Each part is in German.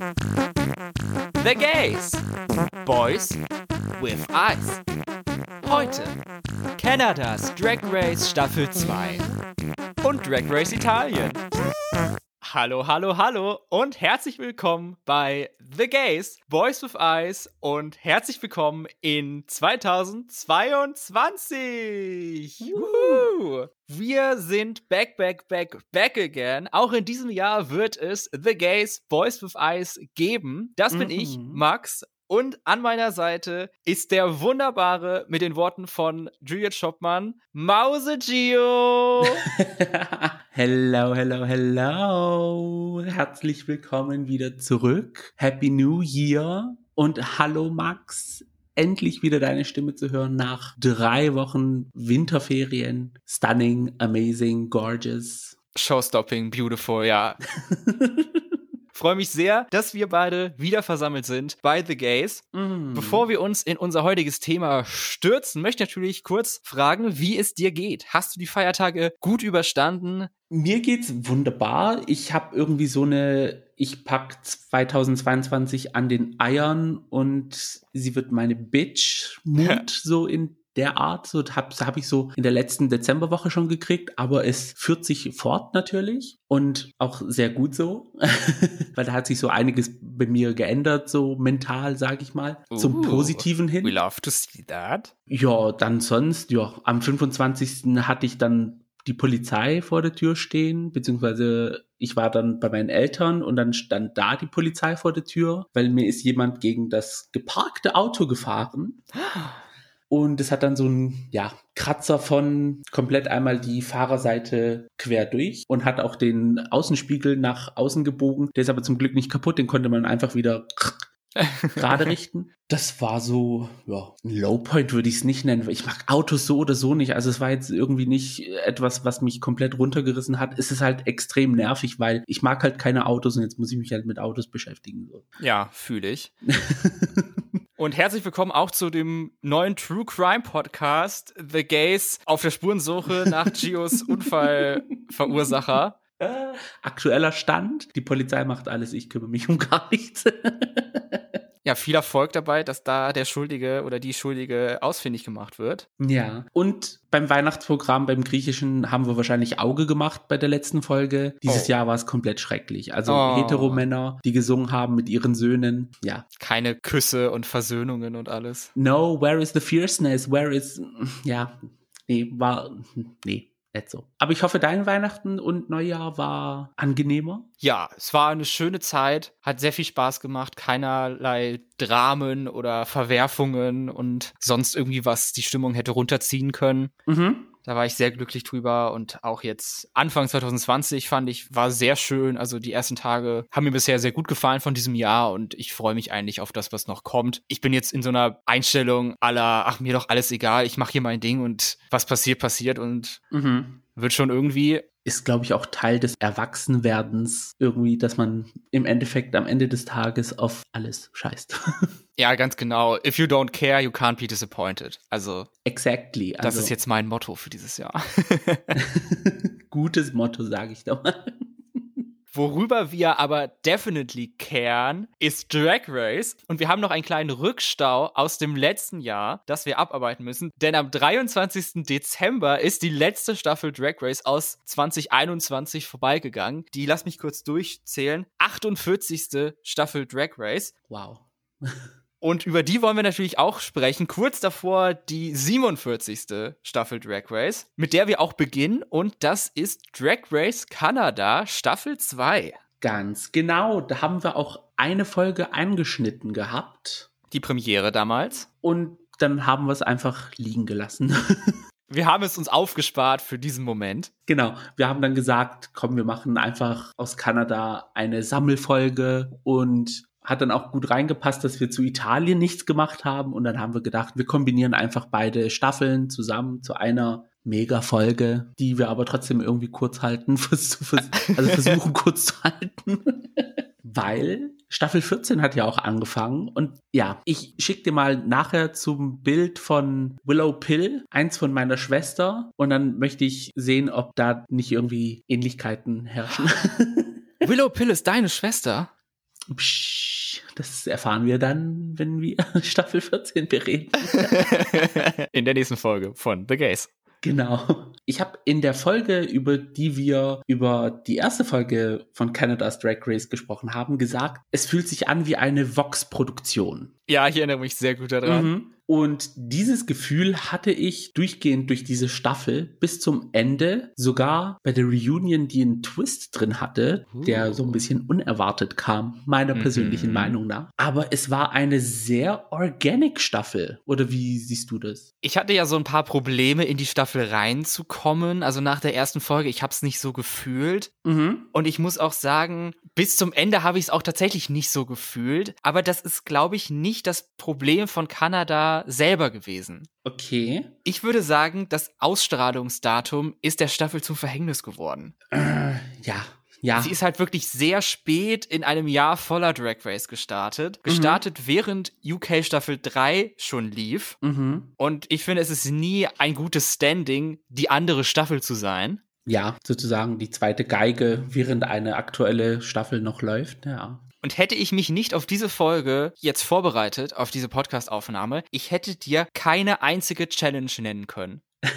The Gays. Boys with Eyes. Heute Kanadas Drag Race Staffel 2 und Drag Race Italien. Hallo, hallo, hallo und herzlich willkommen bei The Gays, Boys with Eyes und herzlich willkommen in 2022. Woohoo. Wir sind back, back, back, back again. Auch in diesem Jahr wird es The Gays, Boys with Eyes geben. Das bin mhm. ich, Max. Und an meiner Seite ist der wunderbare, mit den Worten von Juliet Schoppmann, Mause Gio. hello, hello, hello. Herzlich willkommen wieder zurück. Happy New Year. Und hallo Max. Endlich wieder deine Stimme zu hören nach drei Wochen Winterferien. Stunning, amazing, gorgeous. Showstopping, beautiful, ja. freue mich sehr, dass wir beide wieder versammelt sind bei The Gays. Mm. Bevor wir uns in unser heutiges Thema stürzen, möchte ich natürlich kurz fragen, wie es dir geht. Hast du die Feiertage gut überstanden? Mir geht's wunderbar. Ich habe irgendwie so eine, ich pack 2022 an den Eiern und sie wird meine Bitch-Mut so in der Art. So habe hab ich so in der letzten Dezemberwoche schon gekriegt, aber es führt sich fort natürlich und auch sehr gut so, weil da hat sich so einiges bei mir geändert, so mental, sage ich mal, Ooh, zum Positiven hin. We love to see that. Ja, dann sonst, ja, am 25. hatte ich dann die Polizei vor der Tür stehen, beziehungsweise ich war dann bei meinen Eltern und dann stand da die Polizei vor der Tür, weil mir ist jemand gegen das geparkte Auto gefahren. Und es hat dann so einen ja, Kratzer von komplett einmal die Fahrerseite quer durch und hat auch den Außenspiegel nach außen gebogen. Der ist aber zum Glück nicht kaputt, den konnte man einfach wieder gerade richten. Das war so, ja, ein Lowpoint würde ich es nicht nennen. Ich mag Autos so oder so nicht. Also es war jetzt irgendwie nicht etwas, was mich komplett runtergerissen hat. Es ist halt extrem nervig, weil ich mag halt keine Autos und jetzt muss ich mich halt mit Autos beschäftigen. Ja, fühle ich. Und herzlich willkommen auch zu dem neuen True Crime Podcast The Gays auf der Spurensuche nach Gios Unfallverursacher. Aktueller Stand, die Polizei macht alles, ich kümmere mich um gar nichts. Ja, viel Erfolg dabei, dass da der Schuldige oder die Schuldige ausfindig gemacht wird. Ja. Und beim Weihnachtsprogramm, beim Griechischen, haben wir wahrscheinlich Auge gemacht bei der letzten Folge. Dieses oh. Jahr war es komplett schrecklich. Also oh. Heteromänner, die gesungen haben mit ihren Söhnen. Ja. Keine Küsse und Versöhnungen und alles. No, where is the fierceness? Where is. Ja. Nee, war. Nee nicht so. Aber ich hoffe, dein Weihnachten und Neujahr war angenehmer. Ja, es war eine schöne Zeit, hat sehr viel Spaß gemacht, keinerlei Dramen oder Verwerfungen und sonst irgendwie was die Stimmung hätte runterziehen können. Mhm. Da war ich sehr glücklich drüber und auch jetzt Anfang 2020 fand ich, war sehr schön. Also die ersten Tage haben mir bisher sehr gut gefallen von diesem Jahr und ich freue mich eigentlich auf das, was noch kommt. Ich bin jetzt in so einer Einstellung aller, ach mir doch alles egal, ich mache hier mein Ding und was passiert, passiert und mhm. wird schon irgendwie ist, glaube ich, auch Teil des Erwachsenwerdens irgendwie, dass man im Endeffekt am Ende des Tages auf alles scheißt. Ja, ganz genau. If you don't care, you can't be disappointed. Also. Exactly. Also, das ist jetzt mein Motto für dieses Jahr. Gutes Motto, sage ich doch mal. Worüber wir aber definitely caren, ist Drag Race. Und wir haben noch einen kleinen Rückstau aus dem letzten Jahr, das wir abarbeiten müssen. Denn am 23. Dezember ist die letzte Staffel Drag Race aus 2021 vorbeigegangen. Die, lass mich kurz durchzählen, 48. Staffel Drag Race. Wow. Und über die wollen wir natürlich auch sprechen. Kurz davor die 47. Staffel Drag Race, mit der wir auch beginnen. Und das ist Drag Race Kanada Staffel 2. Ganz genau. Da haben wir auch eine Folge angeschnitten gehabt. Die Premiere damals. Und dann haben wir es einfach liegen gelassen. wir haben es uns aufgespart für diesen Moment. Genau. Wir haben dann gesagt, komm, wir machen einfach aus Kanada eine Sammelfolge und hat dann auch gut reingepasst, dass wir zu Italien nichts gemacht haben. Und dann haben wir gedacht, wir kombinieren einfach beide Staffeln zusammen zu einer Mega-Folge, die wir aber trotzdem irgendwie kurz halten, also versuchen kurz zu halten. Weil Staffel 14 hat ja auch angefangen. Und ja, ich schicke dir mal nachher zum Bild von Willow Pill, eins von meiner Schwester. Und dann möchte ich sehen, ob da nicht irgendwie Ähnlichkeiten herrschen. Willow Pill ist deine Schwester? Das erfahren wir dann, wenn wir Staffel 14 bereden. In der nächsten Folge von The Gays. Genau. Ich habe in der Folge, über die wir über die erste Folge von Canada's Drag Race gesprochen haben, gesagt, es fühlt sich an wie eine Vox-Produktion. Ja, ich erinnere mich sehr gut daran. Mhm. Und dieses Gefühl hatte ich durchgehend durch diese Staffel bis zum Ende, sogar bei der Reunion, die einen Twist drin hatte, uh. der so ein bisschen unerwartet kam, meiner mhm. persönlichen Meinung nach. Aber es war eine sehr organic Staffel. Oder wie siehst du das? Ich hatte ja so ein paar Probleme, in die Staffel reinzukommen. Also nach der ersten Folge, ich habe es nicht so gefühlt. Mhm. Und ich muss auch sagen, bis zum Ende habe ich es auch tatsächlich nicht so gefühlt. Aber das ist, glaube ich, nicht das Problem von Kanada selber gewesen. Okay. Ich würde sagen, das Ausstrahlungsdatum ist der Staffel zum Verhängnis geworden. Äh, ja. Ja. Sie ist halt wirklich sehr spät in einem Jahr voller Drag Race gestartet. Mhm. Gestartet, mhm. während UK Staffel 3 schon lief. Mhm. Und ich finde, es ist nie ein gutes Standing, die andere Staffel zu sein. Ja, sozusagen die zweite Geige, während eine aktuelle Staffel noch läuft, ja. Und hätte ich mich nicht auf diese Folge jetzt vorbereitet, auf diese Podcast-Aufnahme, ich hätte dir keine einzige Challenge nennen können.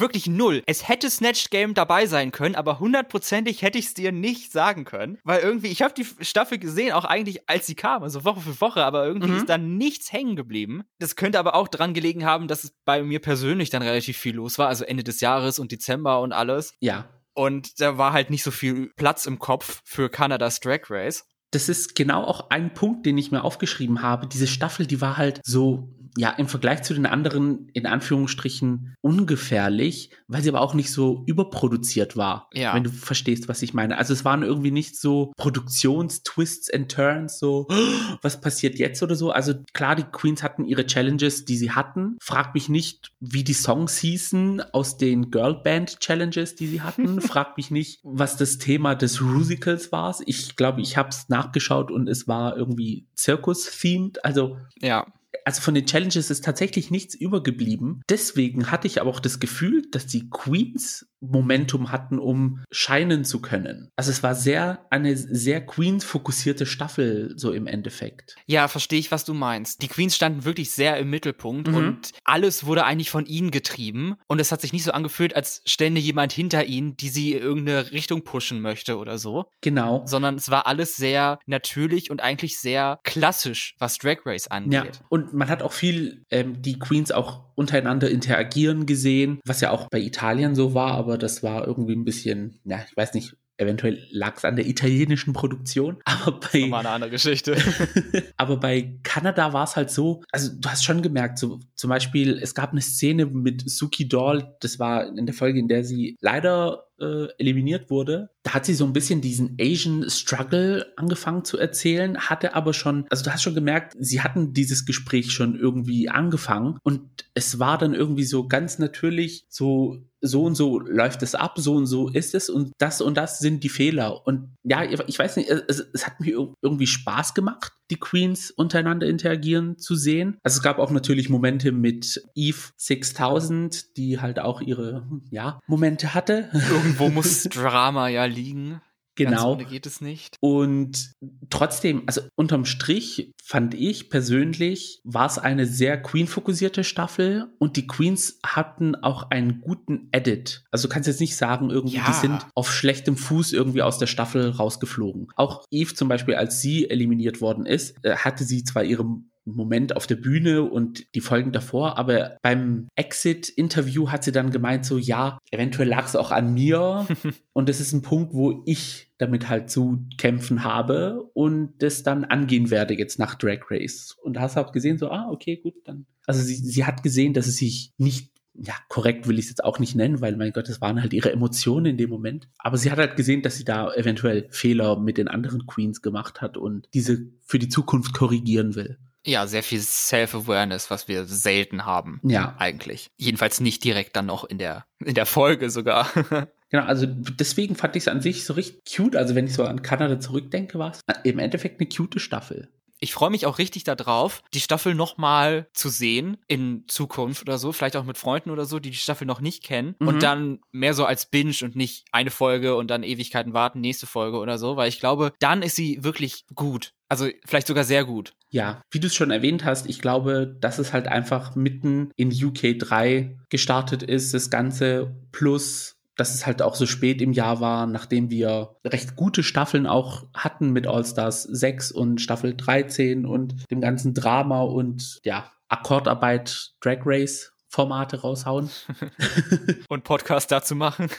Wirklich null. Es hätte Snatched Game dabei sein können, aber hundertprozentig hätte ich es dir nicht sagen können. Weil irgendwie, ich habe die Staffel gesehen, auch eigentlich als sie kam, also Woche für Woche, aber irgendwie mhm. ist da nichts hängen geblieben. Das könnte aber auch dran gelegen haben, dass es bei mir persönlich dann relativ viel los war, also Ende des Jahres und Dezember und alles. Ja. Und da war halt nicht so viel Platz im Kopf für Kanadas Drag Race. Das ist genau auch ein Punkt, den ich mir aufgeschrieben habe. Diese Staffel, die war halt so ja, im Vergleich zu den anderen, in Anführungsstrichen, ungefährlich, weil sie aber auch nicht so überproduziert war. Ja. Wenn du verstehst, was ich meine. Also es waren irgendwie nicht so Produktionstwists and Turns, so, was passiert jetzt oder so. Also klar, die Queens hatten ihre Challenges, die sie hatten. Frag mich nicht, wie die Songs hießen aus den Girlband Challenges, die sie hatten. Frag mich nicht, was das Thema des Rusicals war. Ich glaube, ich habe es nachgeschaut und es war irgendwie Zirkus-themed. Also ja also von den Challenges ist tatsächlich nichts übergeblieben. Deswegen hatte ich aber auch das Gefühl, dass die Queens Momentum hatten, um scheinen zu können. Also es war sehr, eine sehr Queens-fokussierte Staffel, so im Endeffekt. Ja, verstehe ich, was du meinst. Die Queens standen wirklich sehr im Mittelpunkt mhm. und alles wurde eigentlich von ihnen getrieben. Und es hat sich nicht so angefühlt, als stände jemand hinter ihnen, die sie in irgendeine Richtung pushen möchte oder so. Genau. Sondern es war alles sehr natürlich und eigentlich sehr klassisch, was Drag Race angeht. Ja, und man hat auch viel ähm, die Queens auch untereinander interagieren gesehen, was ja auch bei Italien so war, aber das war irgendwie ein bisschen, ja, ich weiß nicht, Eventuell lag es an der italienischen Produktion, aber bei Nochmal eine andere Geschichte. aber bei Kanada war es halt so, also du hast schon gemerkt, so zum Beispiel es gab eine Szene mit Suki Doll, das war in der Folge, in der sie leider äh, eliminiert wurde, da hat sie so ein bisschen diesen Asian Struggle angefangen zu erzählen, hatte aber schon, also du hast schon gemerkt, sie hatten dieses Gespräch schon irgendwie angefangen und es war dann irgendwie so ganz natürlich so so und so läuft es ab, so und so ist es und das und das sind die Fehler. Und ja, ich weiß nicht, es, es hat mir irgendwie Spaß gemacht, die Queens untereinander interagieren zu sehen. Also es gab auch natürlich Momente mit Eve 6000, die halt auch ihre, ja, Momente hatte. Irgendwo muss Drama ja liegen. Genau. Ganz geht es nicht. Und trotzdem, also unterm Strich fand ich persönlich, war es eine sehr Queen-fokussierte Staffel und die Queens hatten auch einen guten Edit. Also du kannst jetzt nicht sagen, irgendwie, ja. die sind auf schlechtem Fuß irgendwie aus der Staffel rausgeflogen. Auch Eve zum Beispiel, als sie eliminiert worden ist, äh, hatte sie zwar ihre Moment auf der Bühne und die Folgen davor, aber beim Exit-Interview hat sie dann gemeint, so ja, eventuell lag es auch an mir und das ist ein Punkt, wo ich damit halt zu kämpfen habe und das dann angehen werde jetzt nach Drag Race. Und da hast du auch gesehen, so, ah, okay, gut, dann. Also sie, sie hat gesehen, dass es sich nicht ja, korrekt will ich es jetzt auch nicht nennen, weil mein Gott, das waren halt ihre Emotionen in dem Moment. Aber sie hat halt gesehen, dass sie da eventuell Fehler mit den anderen Queens gemacht hat und diese für die Zukunft korrigieren will. Ja, sehr viel Self-Awareness, was wir selten haben. Ja. Eigentlich. Jedenfalls nicht direkt dann noch in der, in der Folge sogar. genau, also deswegen fand ich es an sich so richtig cute. Also wenn ich so an Kanada zurückdenke, war es im Endeffekt eine cute Staffel. Ich freue mich auch richtig darauf, die Staffel nochmal zu sehen in Zukunft oder so, vielleicht auch mit Freunden oder so, die die Staffel noch nicht kennen mhm. und dann mehr so als Binge und nicht eine Folge und dann Ewigkeiten warten, nächste Folge oder so, weil ich glaube, dann ist sie wirklich gut. Also vielleicht sogar sehr gut. Ja, wie du es schon erwähnt hast, ich glaube, dass es halt einfach mitten in UK 3 gestartet ist, das Ganze plus dass es halt auch so spät im Jahr war, nachdem wir recht gute Staffeln auch hatten mit All Stars 6 und Staffel 13 und dem ganzen Drama und ja, Akkordarbeit Drag Race Formate raushauen. Und Podcast dazu machen.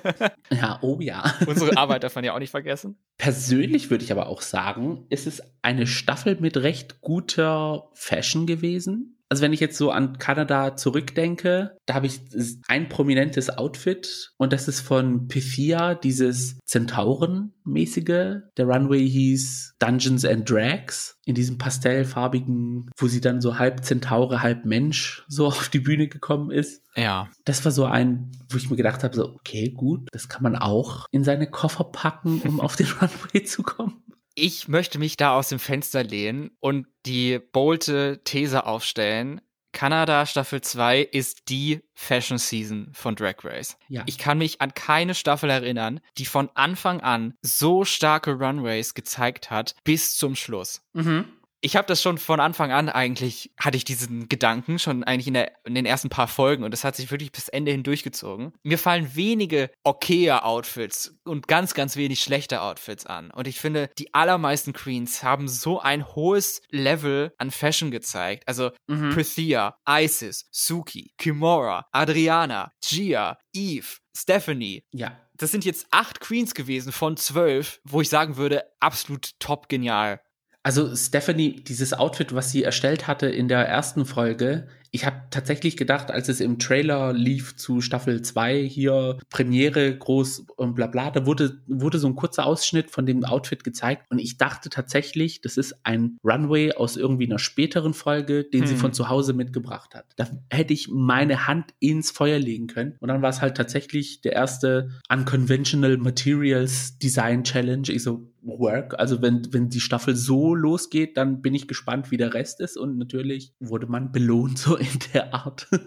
ja, oh ja. Unsere Arbeit darf man ja auch nicht vergessen. Persönlich würde ich aber auch sagen, ist es eine Staffel mit recht guter Fashion gewesen. Also wenn ich jetzt so an Kanada zurückdenke, da habe ich ein prominentes Outfit und das ist von Pythia, dieses Zentauren-mäßige. Der Runway hieß Dungeons and Drags in diesem pastellfarbigen, wo sie dann so halb Zentaure, halb Mensch so auf die Bühne gekommen ist. Ja. Das war so ein, wo ich mir gedacht habe, so, okay, gut, das kann man auch in seine Koffer packen, um auf den Runway zu kommen ich möchte mich da aus dem Fenster lehnen und die bolte These aufstellen. Kanada Staffel 2 ist die Fashion Season von Drag Race. Ja. Ich kann mich an keine Staffel erinnern, die von Anfang an so starke Runways gezeigt hat bis zum Schluss. Mhm ich habe das schon von Anfang an eigentlich, hatte ich diesen Gedanken, schon eigentlich in, der, in den ersten paar Folgen und das hat sich wirklich bis Ende hin durchgezogen. Mir fallen wenige okaye Outfits und ganz, ganz wenig schlechte Outfits an. Und ich finde, die allermeisten Queens haben so ein hohes Level an Fashion gezeigt. Also mhm. Prithia, Isis, Suki, Kimora, Adriana, Gia, Eve, Stephanie. Ja. Das sind jetzt acht Queens gewesen von zwölf, wo ich sagen würde, absolut top genial. Also Stephanie, dieses Outfit, was sie erstellt hatte in der ersten Folge, ich habe tatsächlich gedacht, als es im Trailer lief zu Staffel 2 hier Premiere groß und bla bla, da wurde, wurde so ein kurzer Ausschnitt von dem Outfit gezeigt und ich dachte tatsächlich, das ist ein Runway aus irgendwie einer späteren Folge, den hm. sie von zu Hause mitgebracht hat. Da hätte ich meine Hand ins Feuer legen können und dann war es halt tatsächlich der erste Unconventional Materials Design Challenge. Ich so, Work. Also wenn, wenn die Staffel so losgeht, dann bin ich gespannt, wie der Rest ist. Und natürlich wurde man belohnt so in der Art.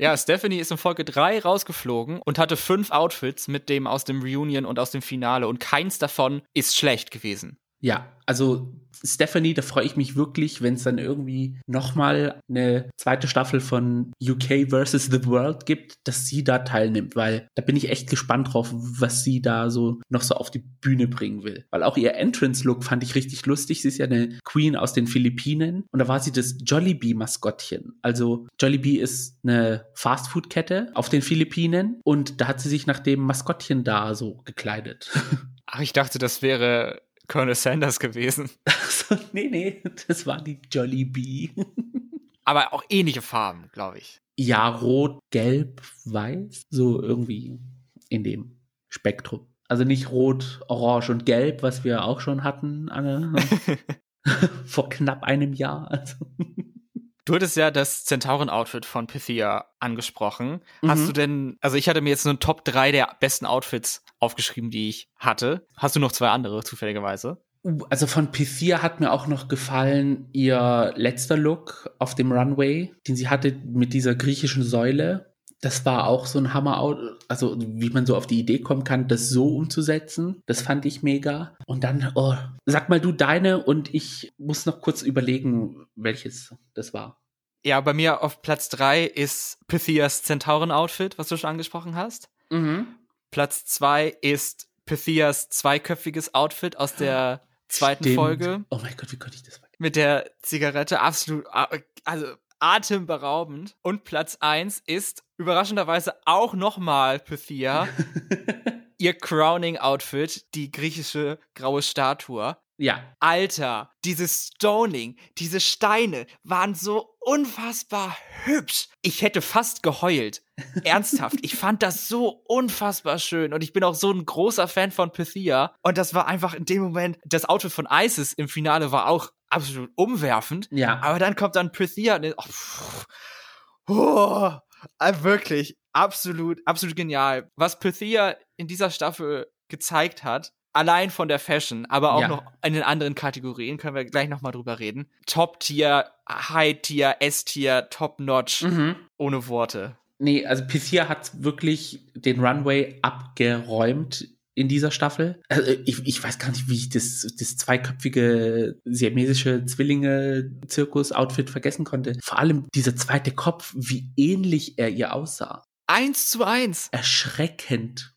Ja, Stephanie ist in Folge 3 rausgeflogen und hatte fünf Outfits mit dem aus dem Reunion und aus dem Finale und keins davon ist schlecht gewesen. Ja, also Stephanie, da freue ich mich wirklich, wenn es dann irgendwie nochmal eine zweite Staffel von UK versus the World gibt, dass sie da teilnimmt, weil da bin ich echt gespannt drauf, was sie da so noch so auf die Bühne bringen will. Weil auch ihr Entrance-Look fand ich richtig lustig. Sie ist ja eine Queen aus den Philippinen und da war sie das Jollibee-Maskottchen. Also Jollibee ist eine Fastfood-Kette auf den Philippinen und da hat sie sich nach dem Maskottchen da so gekleidet. Ach, ich dachte, das wäre Colonel Sanders gewesen. Also, nee, nee, das war die Jolly Bee. Aber auch ähnliche Farben, glaube ich. Ja, rot, gelb, weiß, so irgendwie in dem Spektrum. Also nicht rot, orange und gelb, was wir auch schon hatten, Anne, vor knapp einem Jahr. Also. Du hattest ja das Zentauren-Outfit von Pythia angesprochen. Mhm. Hast du denn, also ich hatte mir jetzt nur Top 3 der besten Outfits aufgeschrieben, die ich hatte. Hast du noch zwei andere, zufälligerweise? Uh, also von Pythia hat mir auch noch gefallen ihr letzter Look auf dem Runway, den sie hatte mit dieser griechischen Säule. Das war auch so ein Hammer, also wie man so auf die Idee kommen kann, das so umzusetzen. Das fand ich mega. Und dann, oh, sag mal du deine und ich muss noch kurz überlegen, welches das war. Ja, bei mir auf Platz drei ist Pythias Zentauren-Outfit, was du schon angesprochen hast. Mhm. Platz zwei ist Pythias zweiköpfiges Outfit aus der zweiten Stimmt. Folge. Oh mein Gott, wie konnte ich das vergessen? Mit der Zigarette absolut, also atemberaubend. Und Platz 1 ist überraschenderweise auch nochmal Pythia. ihr Crowning-Outfit, die griechische graue Statue. Ja. Alter, dieses Stoning, diese Steine waren so unfassbar hübsch. Ich hätte fast geheult. Ernsthaft. ich fand das so unfassbar schön und ich bin auch so ein großer Fan von Pythia. Und das war einfach in dem Moment, das Outfit von Isis im Finale war auch absolut umwerfend. Ja. Aber dann kommt dann Pythia und oh, pff, oh, wirklich absolut, absolut genial. Was Pythia in dieser Staffel gezeigt hat, allein von der Fashion, aber auch ja. noch in den anderen Kategorien, können wir gleich nochmal drüber reden. Top-Tier, High-Tier, S-Tier, Top-Notch, mhm. ohne Worte. Nee, also P4 hat wirklich den Runway abgeräumt in dieser Staffel. Also ich, ich weiß gar nicht, wie ich das, das zweiköpfige siamesische Zwillinge-Zirkus-Outfit vergessen konnte. Vor allem dieser zweite Kopf, wie ähnlich er ihr aussah. Eins zu eins. Erschreckend.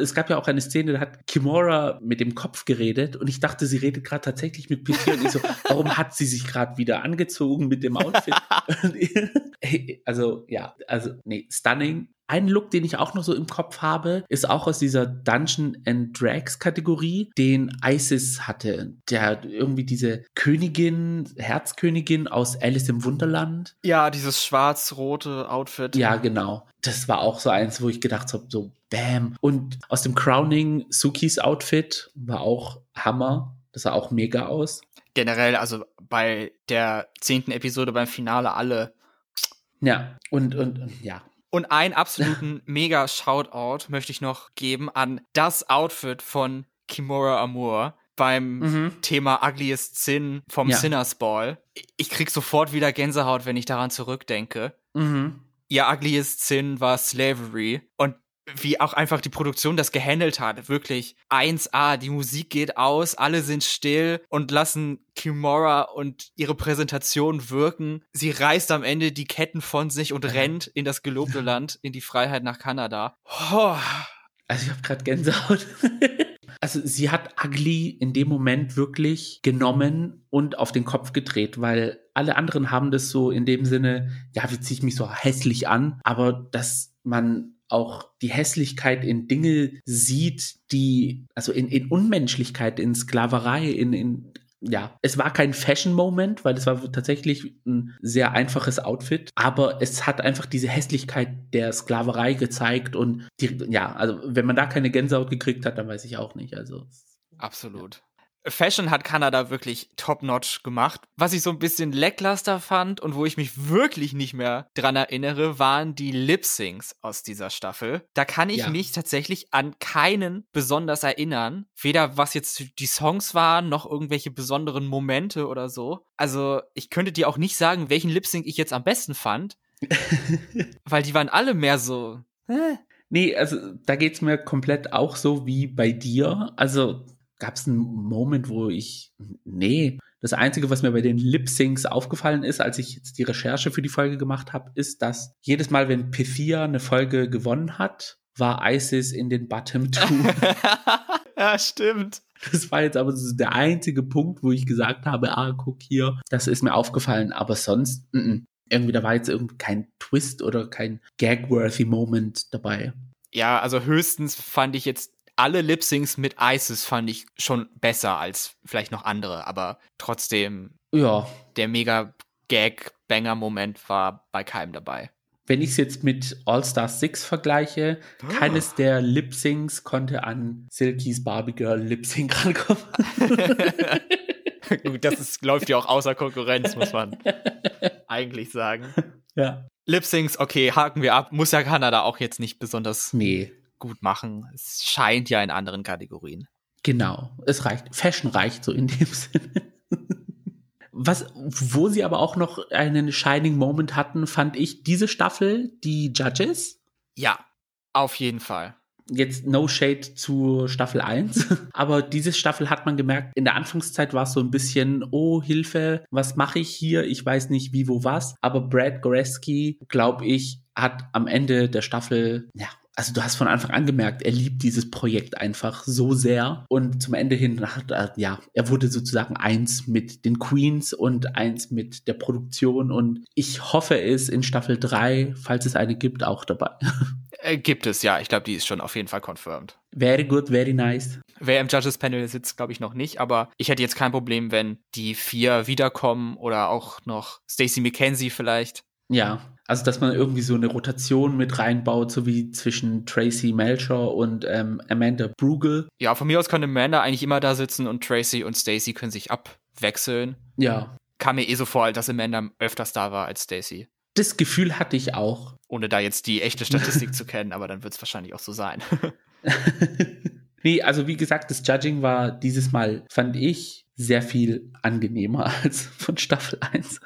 Es gab ja auch eine Szene, da hat Kimora mit dem Kopf geredet und ich dachte, sie redet gerade tatsächlich mit Peter und ich so, warum hat sie sich gerade wieder angezogen mit dem Outfit? also, ja, also, nee, stunning. Ein Look, den ich auch noch so im Kopf habe, ist auch aus dieser Dungeon and Drags Kategorie, den Isis hatte. Der irgendwie diese Königin, Herzkönigin aus Alice im Wunderland. Ja, dieses schwarz-rote Outfit. Ja, genau. Das war auch so eins, wo ich gedacht habe, so bam. Und aus dem Crowning Sukis Outfit war auch Hammer. Das sah auch mega aus. Generell, also bei der zehnten Episode beim Finale alle. Ja, und, und, ja, und einen absoluten mega Shoutout möchte ich noch geben an das Outfit von Kimura Amour beim mhm. Thema Ugliest Sin vom ja. Sinners Ball. Ich krieg sofort wieder Gänsehaut, wenn ich daran zurückdenke. Mhm. Ihr Ugliest Sin war Slavery und wie auch einfach die Produktion das gehandelt hat. Wirklich 1A, die Musik geht aus, alle sind still und lassen Kimora und ihre Präsentation wirken. Sie reißt am Ende die Ketten von sich und rennt in das gelobte Land, in die Freiheit nach Kanada. Oh. Also ich habe gerade Gänsehaut. also sie hat Ugly in dem Moment wirklich genommen und auf den Kopf gedreht, weil alle anderen haben das so in dem Sinne, ja, wie ziehe ich mich so hässlich an, aber dass man auch die Hässlichkeit in Dinge sieht, die, also in, in Unmenschlichkeit, in Sklaverei, in, in ja, es war kein Fashion-Moment, weil es war tatsächlich ein sehr einfaches Outfit, aber es hat einfach diese Hässlichkeit der Sklaverei gezeigt und die, ja, also wenn man da keine Gänsehaut gekriegt hat, dann weiß ich auch nicht, also. Absolut. Fashion hat Kanada wirklich top-notch gemacht. Was ich so ein bisschen lackluster fand und wo ich mich wirklich nicht mehr dran erinnere, waren die Lip-Syncs aus dieser Staffel. Da kann ich ja. mich tatsächlich an keinen besonders erinnern. Weder was jetzt die Songs waren, noch irgendwelche besonderen Momente oder so. Also ich könnte dir auch nicht sagen, welchen Lip-Sync ich jetzt am besten fand. weil die waren alle mehr so. Äh. Nee, also da geht's mir komplett auch so wie bei dir. Also gab es einen Moment, wo ich, nee, das Einzige, was mir bei den Lip-Syncs aufgefallen ist, als ich jetzt die Recherche für die Folge gemacht habe, ist, dass jedes Mal, wenn Pythia eine Folge gewonnen hat, war ISIS in den Bottom Two. ja, stimmt. Das war jetzt aber so der einzige Punkt, wo ich gesagt habe, ah, guck hier, das ist mir aufgefallen, aber sonst, n -n. irgendwie, da war jetzt irgendwie kein Twist oder kein gag-worthy Moment dabei. Ja, also höchstens fand ich jetzt alle Lip-Syncs mit ISIS fand ich schon besser als vielleicht noch andere, aber trotzdem, ja. der mega Gag-Banger-Moment war bei keinem dabei. Wenn ich es jetzt mit All Star 6 vergleiche, oh. keines der Lip-Syncs konnte an Silkies Barbie Girl Lip-Sync rankommen. Gut, das ist, läuft ja auch außer Konkurrenz, muss man eigentlich sagen. Ja. Lip-Syncs, okay, haken wir ab. Muss ja Kanada auch jetzt nicht besonders nee gut machen. Es scheint ja in anderen Kategorien. Genau, es reicht. Fashion reicht so in dem Sinne. Was, wo sie aber auch noch einen Shining Moment hatten, fand ich diese Staffel, die Judges. Ja, auf jeden Fall. Jetzt no shade zu Staffel 1, aber diese Staffel hat man gemerkt, in der Anfangszeit war es so ein bisschen, oh Hilfe, was mache ich hier? Ich weiß nicht wie, wo, was. Aber Brad Goreski, glaube ich, hat am Ende der Staffel ja, also du hast von Anfang an gemerkt, er liebt dieses Projekt einfach so sehr. Und zum Ende hin, ja, er wurde sozusagen eins mit den Queens und eins mit der Produktion. Und ich hoffe, ist in Staffel 3, falls es eine gibt, auch dabei. Äh, gibt es, ja. Ich glaube, die ist schon auf jeden Fall confirmed. Very good, very nice. Wer im Judges Panel sitzt, glaube ich noch nicht, aber ich hätte jetzt kein Problem, wenn die vier wiederkommen oder auch noch Stacey McKenzie vielleicht. Ja, also dass man irgendwie so eine Rotation mit reinbaut, so wie zwischen Tracy Melcher und ähm, Amanda Brugel. Ja, von mir aus kann Amanda eigentlich immer da sitzen und Tracy und Stacey können sich abwechseln. Ja. Kam mir eh so vor, dass Amanda öfters da war als Stacey. Das Gefühl hatte ich auch. Ohne da jetzt die echte Statistik zu kennen, aber dann wird es wahrscheinlich auch so sein. Nee, also wie gesagt, das Judging war dieses Mal, fand ich, sehr viel angenehmer als von Staffel 1.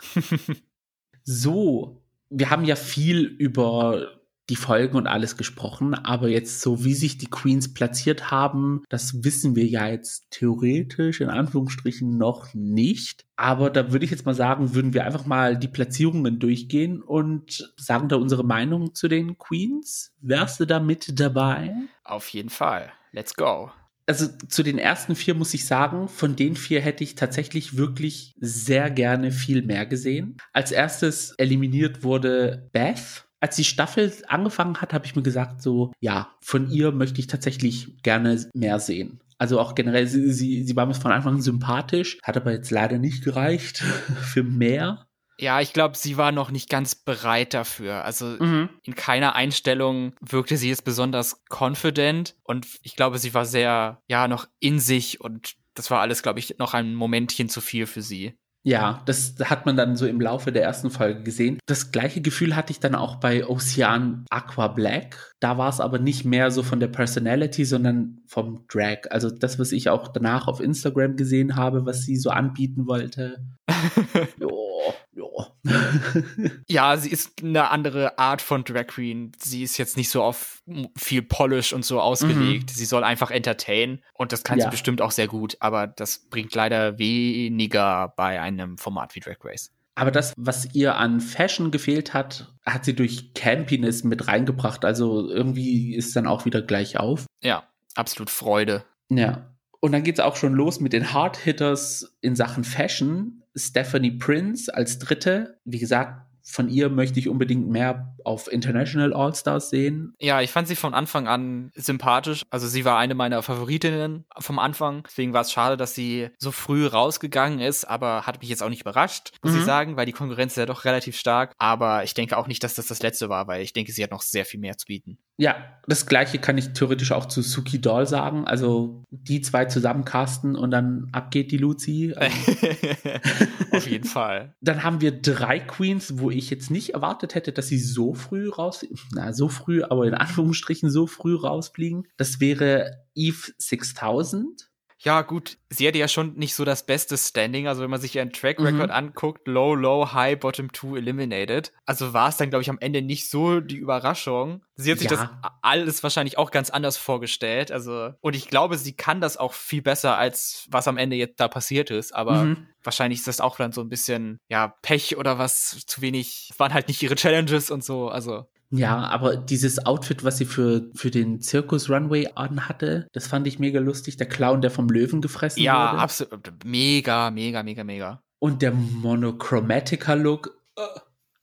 so, wir haben ja viel über die Folgen und alles gesprochen, aber jetzt so wie sich die Queens platziert haben, das wissen wir ja jetzt theoretisch in Anführungsstrichen noch nicht. Aber da würde ich jetzt mal sagen, würden wir einfach mal die Platzierungen durchgehen und sagen da unsere Meinung zu den Queens. Wärst du da mit dabei? Auf jeden Fall. Let's go also zu den ersten vier muss ich sagen, von den vier hätte ich tatsächlich wirklich sehr gerne viel mehr gesehen. Als erstes eliminiert wurde Beth als die Staffel angefangen hat, habe ich mir gesagt, so, ja, von ihr möchte ich tatsächlich gerne mehr sehen. Also auch generell, sie, sie, sie war mir von Anfang an sympathisch, hat aber jetzt leider nicht gereicht für mehr. Ja, ich glaube, sie war noch nicht ganz bereit dafür. Also mhm. in keiner Einstellung wirkte sie jetzt besonders confident und ich glaube, sie war sehr, ja, noch in sich und das war alles, glaube ich, noch ein Momentchen zu viel für sie. Ja, das hat man dann so im Laufe der ersten Folge gesehen. Das gleiche Gefühl hatte ich dann auch bei Ocean Aqua Black. Da war es aber nicht mehr so von der Personality, sondern vom Drag. Also das, was ich auch danach auf Instagram gesehen habe, was sie so anbieten wollte. jo, jo. ja, sie ist eine andere Art von Drag Queen. Sie ist jetzt nicht so auf viel Polish und so ausgelegt. Mhm. Sie soll einfach entertain und das kann ja. sie bestimmt auch sehr gut, aber das bringt leider weniger bei einem Format wie Drag Race. Aber das, was ihr an Fashion gefehlt hat, hat sie durch Campiness mit reingebracht. Also irgendwie ist dann auch wieder gleich auf. Ja, absolut Freude. Ja. Und dann geht es auch schon los mit den Hard Hitters in Sachen Fashion. Stephanie Prince als dritte. Wie gesagt, von ihr möchte ich unbedingt mehr auf International All-Stars sehen. Ja, ich fand sie von Anfang an sympathisch. Also sie war eine meiner Favoritinnen vom Anfang. Deswegen war es schade, dass sie so früh rausgegangen ist, aber hat mich jetzt auch nicht überrascht, muss mhm. ich sagen, weil die Konkurrenz ist ja doch relativ stark. Aber ich denke auch nicht, dass das das letzte war, weil ich denke, sie hat noch sehr viel mehr zu bieten. Ja, das gleiche kann ich theoretisch auch zu Suki Doll sagen. Also die zwei zusammencasten und dann abgeht die Luzi. Auf jeden Fall. Dann haben wir drei Queens, wo ich jetzt nicht erwartet hätte, dass sie so früh raus, na so früh, aber in Anführungsstrichen so früh rausfliegen. Das wäre Eve 6000. Ja, gut, sie hatte ja schon nicht so das beste Standing. Also, wenn man sich ihren Track Record mhm. anguckt, Low, Low, High, Bottom 2 eliminated. Also war es dann, glaube ich, am Ende nicht so die Überraschung. Sie hat sich ja. das alles wahrscheinlich auch ganz anders vorgestellt. Also, und ich glaube, sie kann das auch viel besser, als was am Ende jetzt da passiert ist. Aber mhm. wahrscheinlich ist das auch dann so ein bisschen, ja, Pech oder was zu wenig. Es waren halt nicht ihre Challenges und so. Also. Ja, aber dieses Outfit, was sie für, für den Zirkus Runway anhatte, das fand ich mega lustig. Der Clown, der vom Löwen gefressen ja, wurde. Ja, absolut. Mega, mega, mega, mega. Und der Monochromatica-Look.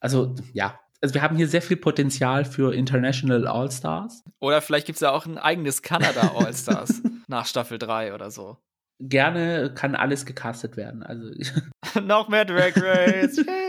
Also, ja. Also, wir haben hier sehr viel Potenzial für International All-Stars. Oder vielleicht gibt es ja auch ein eigenes Kanada All-Stars nach Staffel 3 oder so. Gerne kann alles gecastet werden. Also. Noch mehr Drag Race.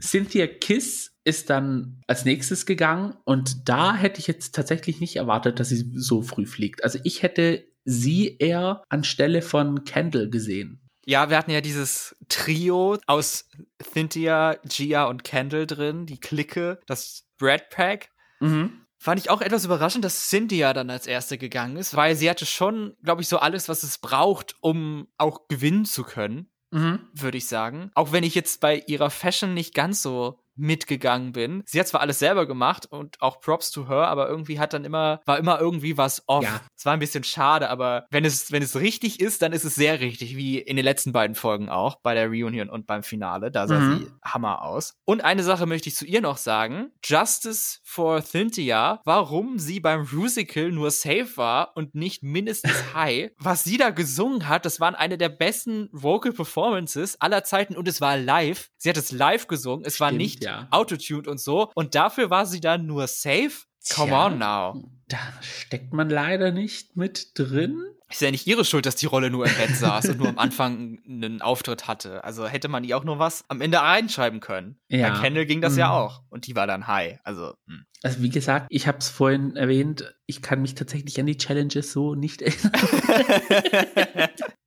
Cynthia Kiss ist dann als nächstes gegangen und da hätte ich jetzt tatsächlich nicht erwartet, dass sie so früh fliegt. Also ich hätte sie eher anstelle von Kendall gesehen. Ja, wir hatten ja dieses Trio aus Cynthia, Gia und Kendall drin, die Clique, das Brad Pack. Mhm. Fand ich auch etwas überraschend, dass Cynthia dann als erste gegangen ist, weil sie hatte schon, glaube ich, so alles, was es braucht, um auch gewinnen zu können mhm. würde ich sagen. Auch wenn ich jetzt bei ihrer Fashion nicht ganz so mitgegangen bin. Sie hat zwar alles selber gemacht und auch Props to her, aber irgendwie hat dann immer, war immer irgendwie was off. Ja. Es war ein bisschen schade, aber wenn es, wenn es richtig ist, dann ist es sehr richtig, wie in den letzten beiden Folgen auch, bei der Reunion und beim Finale. Da sah mhm. sie Hammer aus. Und eine Sache möchte ich zu ihr noch sagen. Justice for Cynthia, warum sie beim Musical nur safe war und nicht mindestens high. Was sie da gesungen hat, das waren eine der besten Vocal Performances aller Zeiten und es war live. Sie hat es live gesungen. Es Stimmt. war nicht ja. autotuned und so. Und dafür war sie dann nur safe. Come Tja, on now. Da steckt man leider nicht mit drin. Ist ja nicht ihre Schuld, dass die Rolle nur im Bett saß und nur am Anfang einen Auftritt hatte. Also hätte man ihr auch nur was am Ende reinschreiben können. Ja. Bei Kendall ging das mhm. ja auch. Und die war dann high. Also. Mh. Also wie gesagt, ich habe es vorhin erwähnt, ich kann mich tatsächlich an die Challenges so nicht erinnern.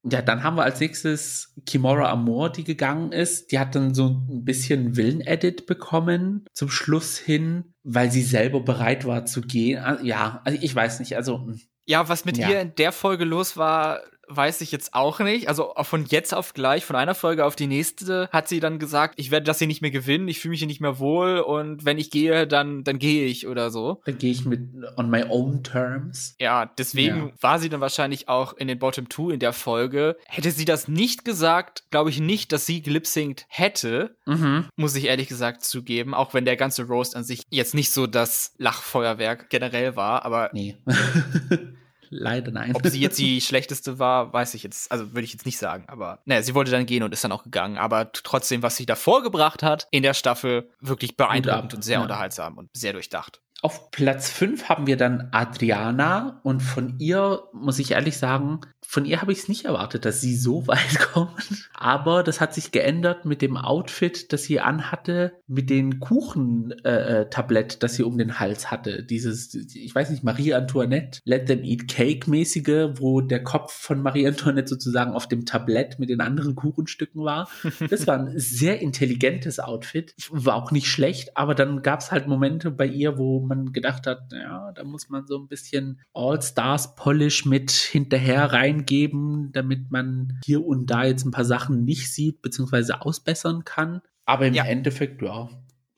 ja, dann haben wir als nächstes Kimora Amor, die gegangen ist. Die hat dann so ein bisschen Willen-Edit bekommen zum Schluss hin, weil sie selber bereit war zu gehen. Ah, ja, also ich weiß nicht. Also hm. Ja, was mit Ja. ihr in der Folge los war, weiß ich jetzt auch nicht. Also auch von jetzt auf gleich, von einer Folge auf die nächste, hat sie dann gesagt, ich werde das hier nicht mehr gewinnen, ich fühle mich hier nicht mehr wohl und wenn ich gehe, dann, dann gehe ich oder so. Dann gehe ich mit on my own terms. Ja, deswegen Ja. war sie dann wahrscheinlich auch in den Bottom Two in der Folge. Hätte sie das nicht gesagt, glaube ich nicht, dass sie gelipsingt hätte, Mhm. muss ich ehrlich gesagt zugeben, auch wenn der ganze Roast an sich jetzt nicht so das Lachfeuerwerk generell war, aber Nee. Leider nein. ob sie jetzt die schlechteste war, weiß ich jetzt, also würde ich jetzt nicht sagen, aber naja, sie wollte dann gehen und ist dann auch gegangen, aber trotzdem, was sie davor gebracht hat in der Staffel, wirklich beeindruckend und sehr ja. unterhaltsam und sehr durchdacht. Auf Platz 5 haben wir dann Adriana und von ihr muss ich ehrlich sagen, von ihr habe ich es nicht erwartet, dass sie so weit kommt. Aber das hat sich geändert mit dem Outfit, das sie anhatte, mit den Kuchen-Tablett, das sie um den Hals hatte. Dieses, ich weiß nicht, Marie Antoinette, Let Them Eat Cake-mäßige, wo der Kopf von Marie Antoinette sozusagen auf dem Tablett mit den anderen Kuchenstücken war. Das war ein sehr intelligentes Outfit, war auch nicht schlecht, aber dann gab es halt Momente bei ihr, wo man gedacht hat, ja, da muss man so ein bisschen All-Stars-Polish mit hinterher reingeben, damit man hier und da jetzt ein paar Sachen nicht sieht, beziehungsweise ausbessern kann. Aber im Ja. Endeffekt, ja,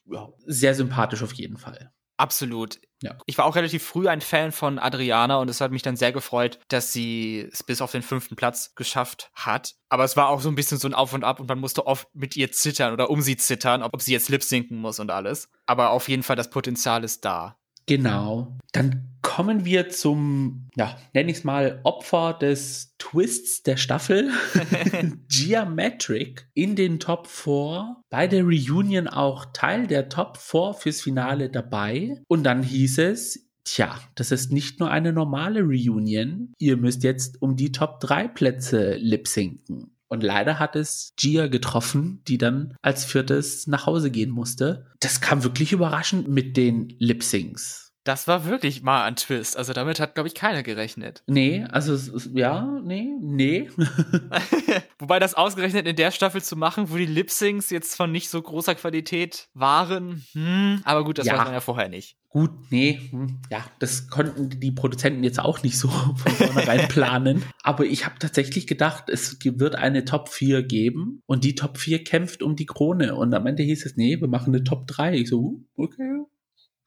ja, sehr sympathisch auf jeden Fall. Absolut. Ja. Ich war auch relativ früh ein Fan von Adriana und es hat mich dann sehr gefreut, dass sie es bis auf den fünften Platz geschafft hat. Aber es war auch so ein bisschen so ein Auf und Ab und man musste oft mit ihr zittern oder um sie zittern, ob sie jetzt lip sinken muss und alles. Aber auf jeden Fall das Potenzial ist da. Genau. Dann kommen wir zum, ja, nenne ich es mal, Opfer des Twists der Staffel. Geometric in den Top 4. Bei der Reunion auch Teil der Top 4 fürs Finale dabei. Und dann hieß es, Tja, das ist nicht nur eine normale Reunion. Ihr müsst jetzt um die Top 3 Plätze lip-sinken. Und leider hat es Gia getroffen, die dann als viertes nach Hause gehen musste. Das kam wirklich überraschend mit den Lip-Syncs. Das war wirklich mal ein Twist. Also damit hat, glaube ich, keiner gerechnet. Nee, also ist- ja, nee, nee. Wobei das ausgerechnet in der Staffel zu machen, wo die Lip-Syncs jetzt von nicht so großer Qualität waren, hm, aber gut, das Ja. weiß man ja vorher nicht. Gut, nee, hm, ja, das konnten die Produzenten jetzt auch nicht so von vornherein planen. Aber ich habe tatsächlich gedacht, es wird eine Top 4 geben und die Top 4 kämpft um die Krone. Und am Ende hieß es, nee, wir machen eine Top 3. Ich so, uh, okay,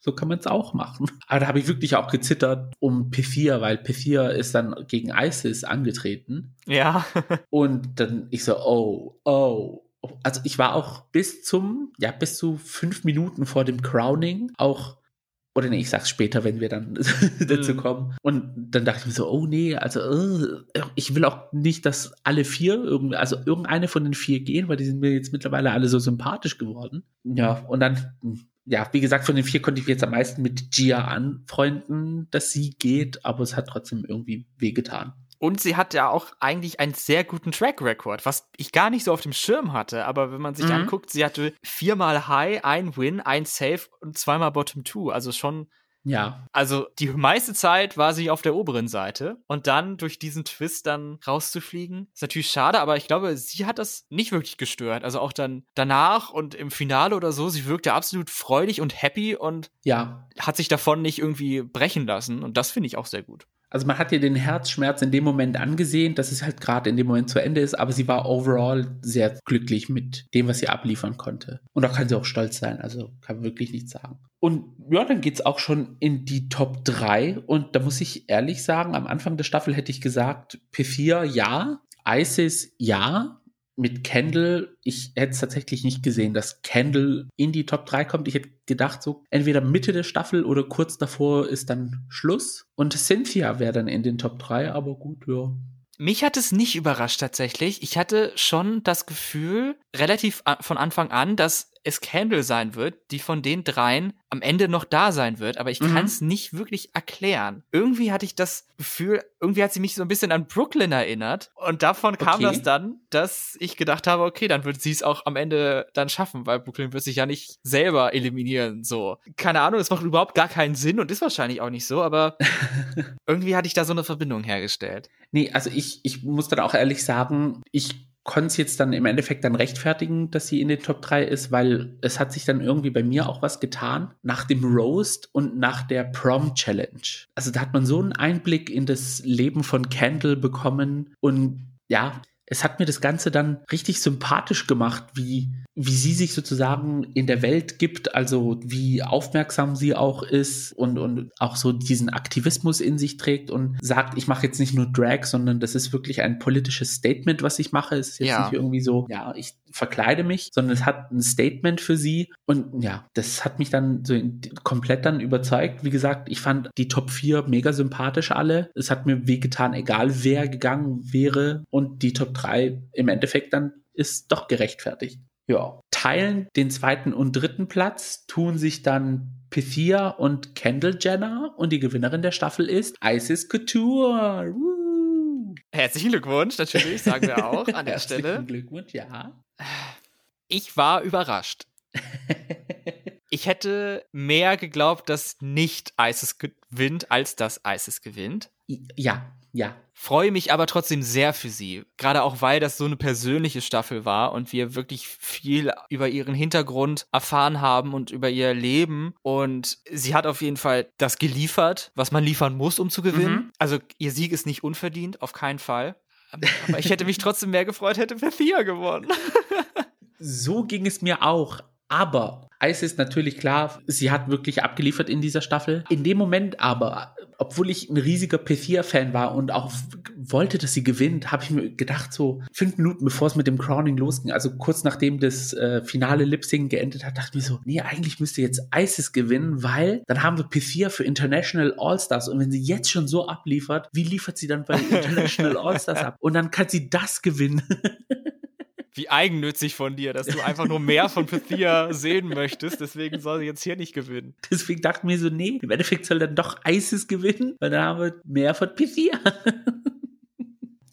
so kann man es auch machen. Aber da habe ich wirklich auch gezittert um P4, weil P4 ist dann gegen ISIS angetreten. Ja. Und dann ich so, oh, oh. Also ich war auch bis zum, ja, bis zu fünf Minuten vor dem Crowning auch, oder nee, ich sag's später, wenn wir dann dazu Mhm. kommen. Und dann dachte ich mir so, oh nee, also äh, ich will auch nicht, dass alle vier, irgendwie, also irgendeine von den vier gehen, weil die sind mir jetzt mittlerweile alle so sympathisch geworden. Ja, und dann, ja, wie gesagt, von den vier konnte ich mich jetzt am meisten mit Gia anfreunden, dass sie geht, aber es hat trotzdem irgendwie wehgetan. Und sie hat ja auch eigentlich einen sehr guten Track Record, was ich gar nicht so auf dem Schirm hatte. Aber wenn man sich Mhm. anguckt, sie hatte viermal High, ein Win, ein Save und zweimal Bottom Two. Also schon, Ja, also die meiste Zeit war sie auf der oberen Seite. Und dann durch diesen Twist dann rauszufliegen, ist natürlich schade, aber ich glaube, sie hat das nicht wirklich gestört. Also auch dann danach und im Finale oder so, sie wirkte absolut freudig und happy und ja, hat sich davon nicht irgendwie brechen lassen. Und das finde ich auch sehr gut. Also man hat ihr den Herzschmerz in dem Moment angesehen, dass es halt gerade in dem Moment zu Ende ist, aber sie war overall sehr glücklich mit dem, was sie abliefern konnte. Und da kann sie auch stolz sein, also kann man wirklich nichts sagen. Und ja, dann geht's auch schon in die Top 3 und da muss ich ehrlich sagen, am Anfang der Staffel hätte ich gesagt, P4 ja, ISIS ja, mit Kendall, ich hätte es tatsächlich nicht gesehen, dass Kendall in die Top 3 kommt. Ich hätte gedacht, so entweder Mitte der Staffel oder kurz davor ist dann Schluss. Und Cynthia wäre dann in den Top 3, aber gut, ja. Mich hat es nicht überrascht tatsächlich. Ich hatte schon das Gefühl, relativ von Anfang an, dass es Candle sein wird, die von den dreien am Ende noch da sein wird, aber ich Mhm. kann es nicht wirklich erklären. Irgendwie hatte ich das Gefühl, irgendwie hat sie mich so ein bisschen an Brooklyn erinnert und davon kam Okay. das dann, dass ich gedacht habe, okay, dann wird sie es auch am Ende dann schaffen, weil Brooklyn wird sich ja nicht selber eliminieren, so. Keine Ahnung, es macht überhaupt gar keinen Sinn und ist wahrscheinlich auch nicht so, aber irgendwie hatte ich da so eine Verbindung hergestellt. Nee, also ich, ich muss dann auch ehrlich sagen, ich konnte es jetzt dann im Endeffekt dann rechtfertigen, dass sie in den Top 3 ist, weil es hat sich dann irgendwie bei mir auch was getan nach dem Roast und nach der Prom Challenge. Also da hat man so einen Einblick in das Leben von Kendall bekommen und ja, es hat mir das Ganze dann richtig sympathisch gemacht, wie, wie sie sich sozusagen in der Welt gibt, also wie aufmerksam sie auch ist und, und auch so diesen Aktivismus in sich trägt und sagt, ich mache jetzt nicht nur Drag, sondern das ist wirklich ein politisches Statement, was ich mache. Es ist jetzt ja. nicht irgendwie so, ja, ich verkleide mich, sondern es hat ein Statement für sie. Und ja, das hat mich dann so komplett dann überzeugt. Wie gesagt, ich fand die Top 4 mega sympathisch alle. Es hat mir wehgetan, egal wer gegangen wäre. Und die Top 3 im Endeffekt dann ist doch gerechtfertigt. Ja. Teilen den zweiten und dritten Platz tun sich dann Pythia und Kendall Jenner und die Gewinnerin der Staffel ist Isis Couture. Woo. Herzlichen Glückwunsch, natürlich, sagen wir auch an der Stelle. Herzlichen Glückwunsch, ja. Ich war überrascht. ich hätte mehr geglaubt, dass nicht ISIS gewinnt, als dass ISIS gewinnt. Ja, ja. Freue mich aber trotzdem sehr für sie. Gerade auch, weil das so eine persönliche Staffel war und wir wirklich viel über ihren Hintergrund erfahren haben und über ihr Leben. Und sie hat auf jeden Fall das geliefert, was man liefern muss, um zu gewinnen. Mhm. Also ihr Sieg ist nicht unverdient, auf keinen Fall. Aber ich hätte mich trotzdem mehr gefreut, hätte Thea gewonnen. so ging es mir auch. Aber Eis ist natürlich klar, sie hat wirklich abgeliefert in dieser Staffel. In dem Moment aber, obwohl ich ein riesiger P4-Fan war und auch wollte, dass sie gewinnt, habe ich mir gedacht, so fünf Minuten bevor es mit dem Crowning losging, also kurz nachdem das äh, finale Lip-Sync geendet hat, dachte ich mir so, nee, eigentlich müsste jetzt ISIS gewinnen, weil dann haben wir P4 für International All-Stars und wenn sie jetzt schon so abliefert, wie liefert sie dann bei International All-Stars ab? Und dann kann sie das gewinnen. wie eigennützig von dir, dass du einfach nur mehr von Pythia sehen möchtest. Deswegen soll sie jetzt hier nicht gewinnen. Deswegen dachte ich mir so, nee, im Endeffekt soll dann doch Isis gewinnen, weil dann haben wir mehr von Pythia.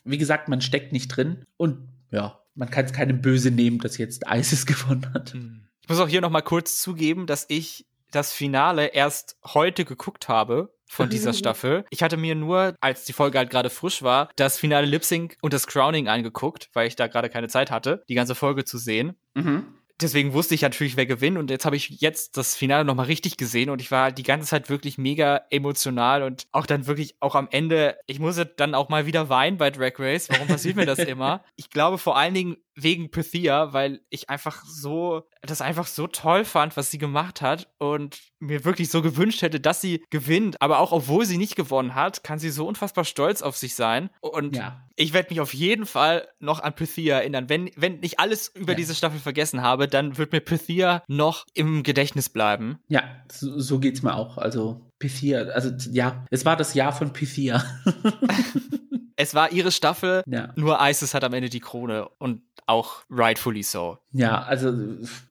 wie gesagt, man steckt nicht drin und ja, man kann es keinem böse nehmen, dass jetzt Isis gewonnen hat. Hm. Ich muss auch hier noch mal kurz zugeben, dass ich das Finale erst heute geguckt habe von dieser Staffel. Ich hatte mir nur, als die Folge halt gerade frisch war, das finale Lip Sync und das Crowning angeguckt, weil ich da gerade keine Zeit hatte, die ganze Folge zu sehen. Mhm deswegen wusste ich natürlich, wer gewinnt. Und jetzt habe ich jetzt das Finale nochmal richtig gesehen und ich war die ganze Zeit wirklich mega emotional und auch dann wirklich auch am Ende, ich musste dann auch mal wieder weinen bei Drag Race. Warum passiert mir das immer? Ich glaube vor allen Dingen wegen Pythia, weil ich einfach so, das einfach so toll fand, was sie gemacht hat und mir wirklich so gewünscht hätte, dass sie gewinnt. Aber auch obwohl sie nicht gewonnen hat, kann sie so unfassbar stolz auf sich sein. Und ja. ich werde mich auf jeden Fall noch an Pythia erinnern. Wenn, wenn ich alles über ja. diese Staffel vergessen habe, dann wird mir Pythia noch im Gedächtnis bleiben. Ja, so, so geht's mir auch. Also Pythia, also ja, es war das Jahr von Pythia. es war ihre Staffel, ja. nur Isis hat am Ende die Krone und auch rightfully so. Ja, also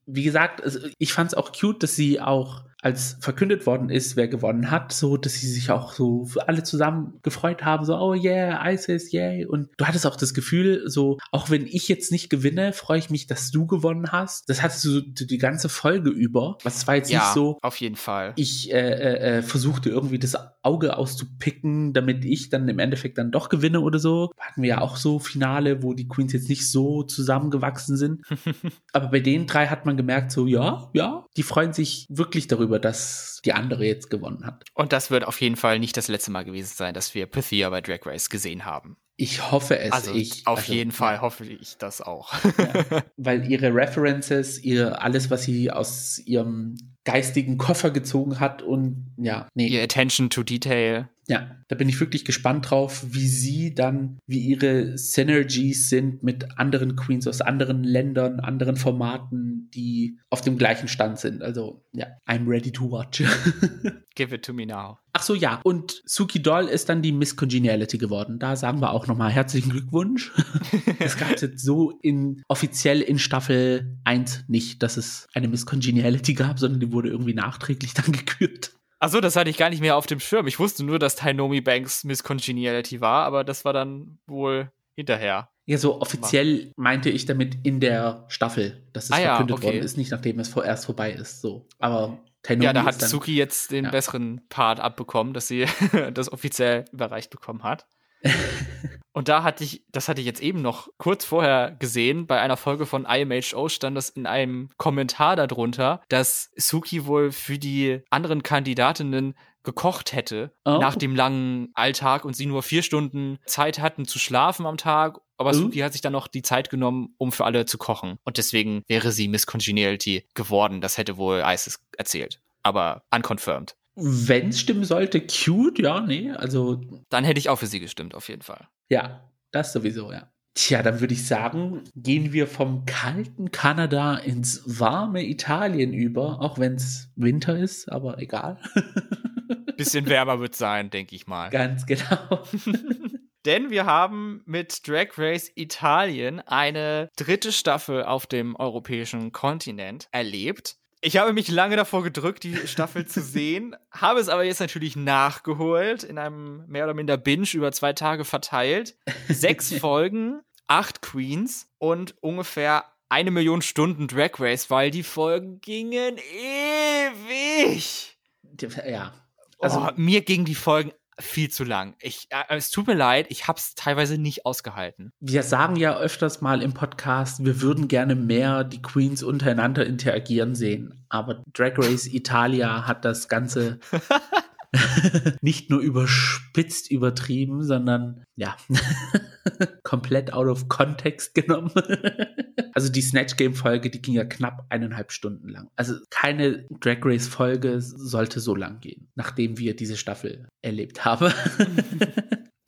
wie gesagt, ich fand es auch cute, dass sie auch als verkündet worden ist, wer gewonnen hat, so, dass sie sich auch so alle zusammen gefreut haben, so, oh yeah, ISIS, yay. Und du hattest auch das Gefühl, so, auch wenn ich jetzt nicht gewinne, freue ich mich, dass du gewonnen hast. Das hattest du die ganze Folge über. Was war jetzt ja, nicht so. Auf jeden Fall. Ich äh, äh, äh, versuchte irgendwie das Auge auszupicken, damit ich dann im Endeffekt dann doch gewinne oder so. Hatten wir ja auch so Finale, wo die Queens jetzt nicht so zusammengewachsen sind. Aber bei den drei hat man gemerkt, so, ja, ja, die freuen sich wirklich darüber dass die andere jetzt gewonnen hat. Und das wird auf jeden Fall nicht das letzte Mal gewesen sein, dass wir Pythia bei Drag Race gesehen haben. Ich hoffe es. Also ich, auf also, jeden Fall hoffe ich das auch. Ja, weil ihre References, ihr alles, was sie aus ihrem geistigen Koffer gezogen hat und ja, nee. Ihr Attention to Detail. Ja, da bin ich wirklich gespannt drauf, wie sie dann, wie ihre Synergies sind mit anderen Queens aus anderen Ländern, anderen Formaten, die auf dem gleichen Stand sind. Also, ja, I'm ready to watch. Give it to me now. Ach so, ja. Und Suki Doll ist dann die Miss Congeniality geworden. Da sagen wir auch nochmal herzlichen Glückwunsch. Es gab es jetzt so in, offiziell in Staffel 1 nicht, dass es eine Miss Congeniality gab, sondern die wurde irgendwie nachträglich dann gekürt. Achso, das hatte ich gar nicht mehr auf dem Schirm. Ich wusste nur, dass Tainomi Banks Miss Congeniality war, aber das war dann wohl hinterher. Ja, so offiziell meinte ich damit in der Staffel, dass es ah, verkündet ja, okay. worden ist, nicht nachdem es vorerst vorbei ist. So, aber Tainomi Ja, da hat Suki jetzt den ja. besseren Part abbekommen, dass sie das offiziell überreicht bekommen hat. Und da hatte ich, das hatte ich jetzt eben noch kurz vorher gesehen, bei einer Folge von IMHO stand das in einem Kommentar darunter, dass Suki wohl für die anderen Kandidatinnen gekocht hätte oh. nach dem langen Alltag und sie nur vier Stunden Zeit hatten zu schlafen am Tag. Aber mhm. Suki hat sich dann noch die Zeit genommen, um für alle zu kochen. Und deswegen wäre sie Miss Congeniality geworden. Das hätte wohl Isis erzählt. Aber unconfirmed. Wenn es stimmen sollte, cute, ja, nee, also. Dann hätte ich auch für sie gestimmt, auf jeden Fall. Ja, das sowieso, ja. Tja, dann würde ich sagen, gehen wir vom kalten Kanada ins warme Italien über, auch wenn es Winter ist, aber egal. Bisschen wärmer wird sein, denke ich mal. Ganz genau. Denn wir haben mit Drag Race Italien eine dritte Staffel auf dem europäischen Kontinent erlebt. Ich habe mich lange davor gedrückt, die Staffel zu sehen, habe es aber jetzt natürlich nachgeholt, in einem mehr oder minder Binge über zwei Tage verteilt. Sechs Folgen, acht Queens und ungefähr eine Million Stunden Drag Race, weil die Folgen gingen ewig. Ja. Also oh, mir gingen die Folgen viel zu lang. Ich, äh, es tut mir leid, ich habe es teilweise nicht ausgehalten. Wir sagen ja öfters mal im Podcast, wir würden gerne mehr die Queens untereinander interagieren sehen. Aber Drag Race Italia hat das Ganze nicht nur überspitzt übertrieben, sondern ja, komplett out of context genommen. also die Snatch Game Folge, die ging ja knapp eineinhalb Stunden lang. Also keine Drag Race Folge sollte so lang gehen, nachdem wir diese Staffel erlebt haben.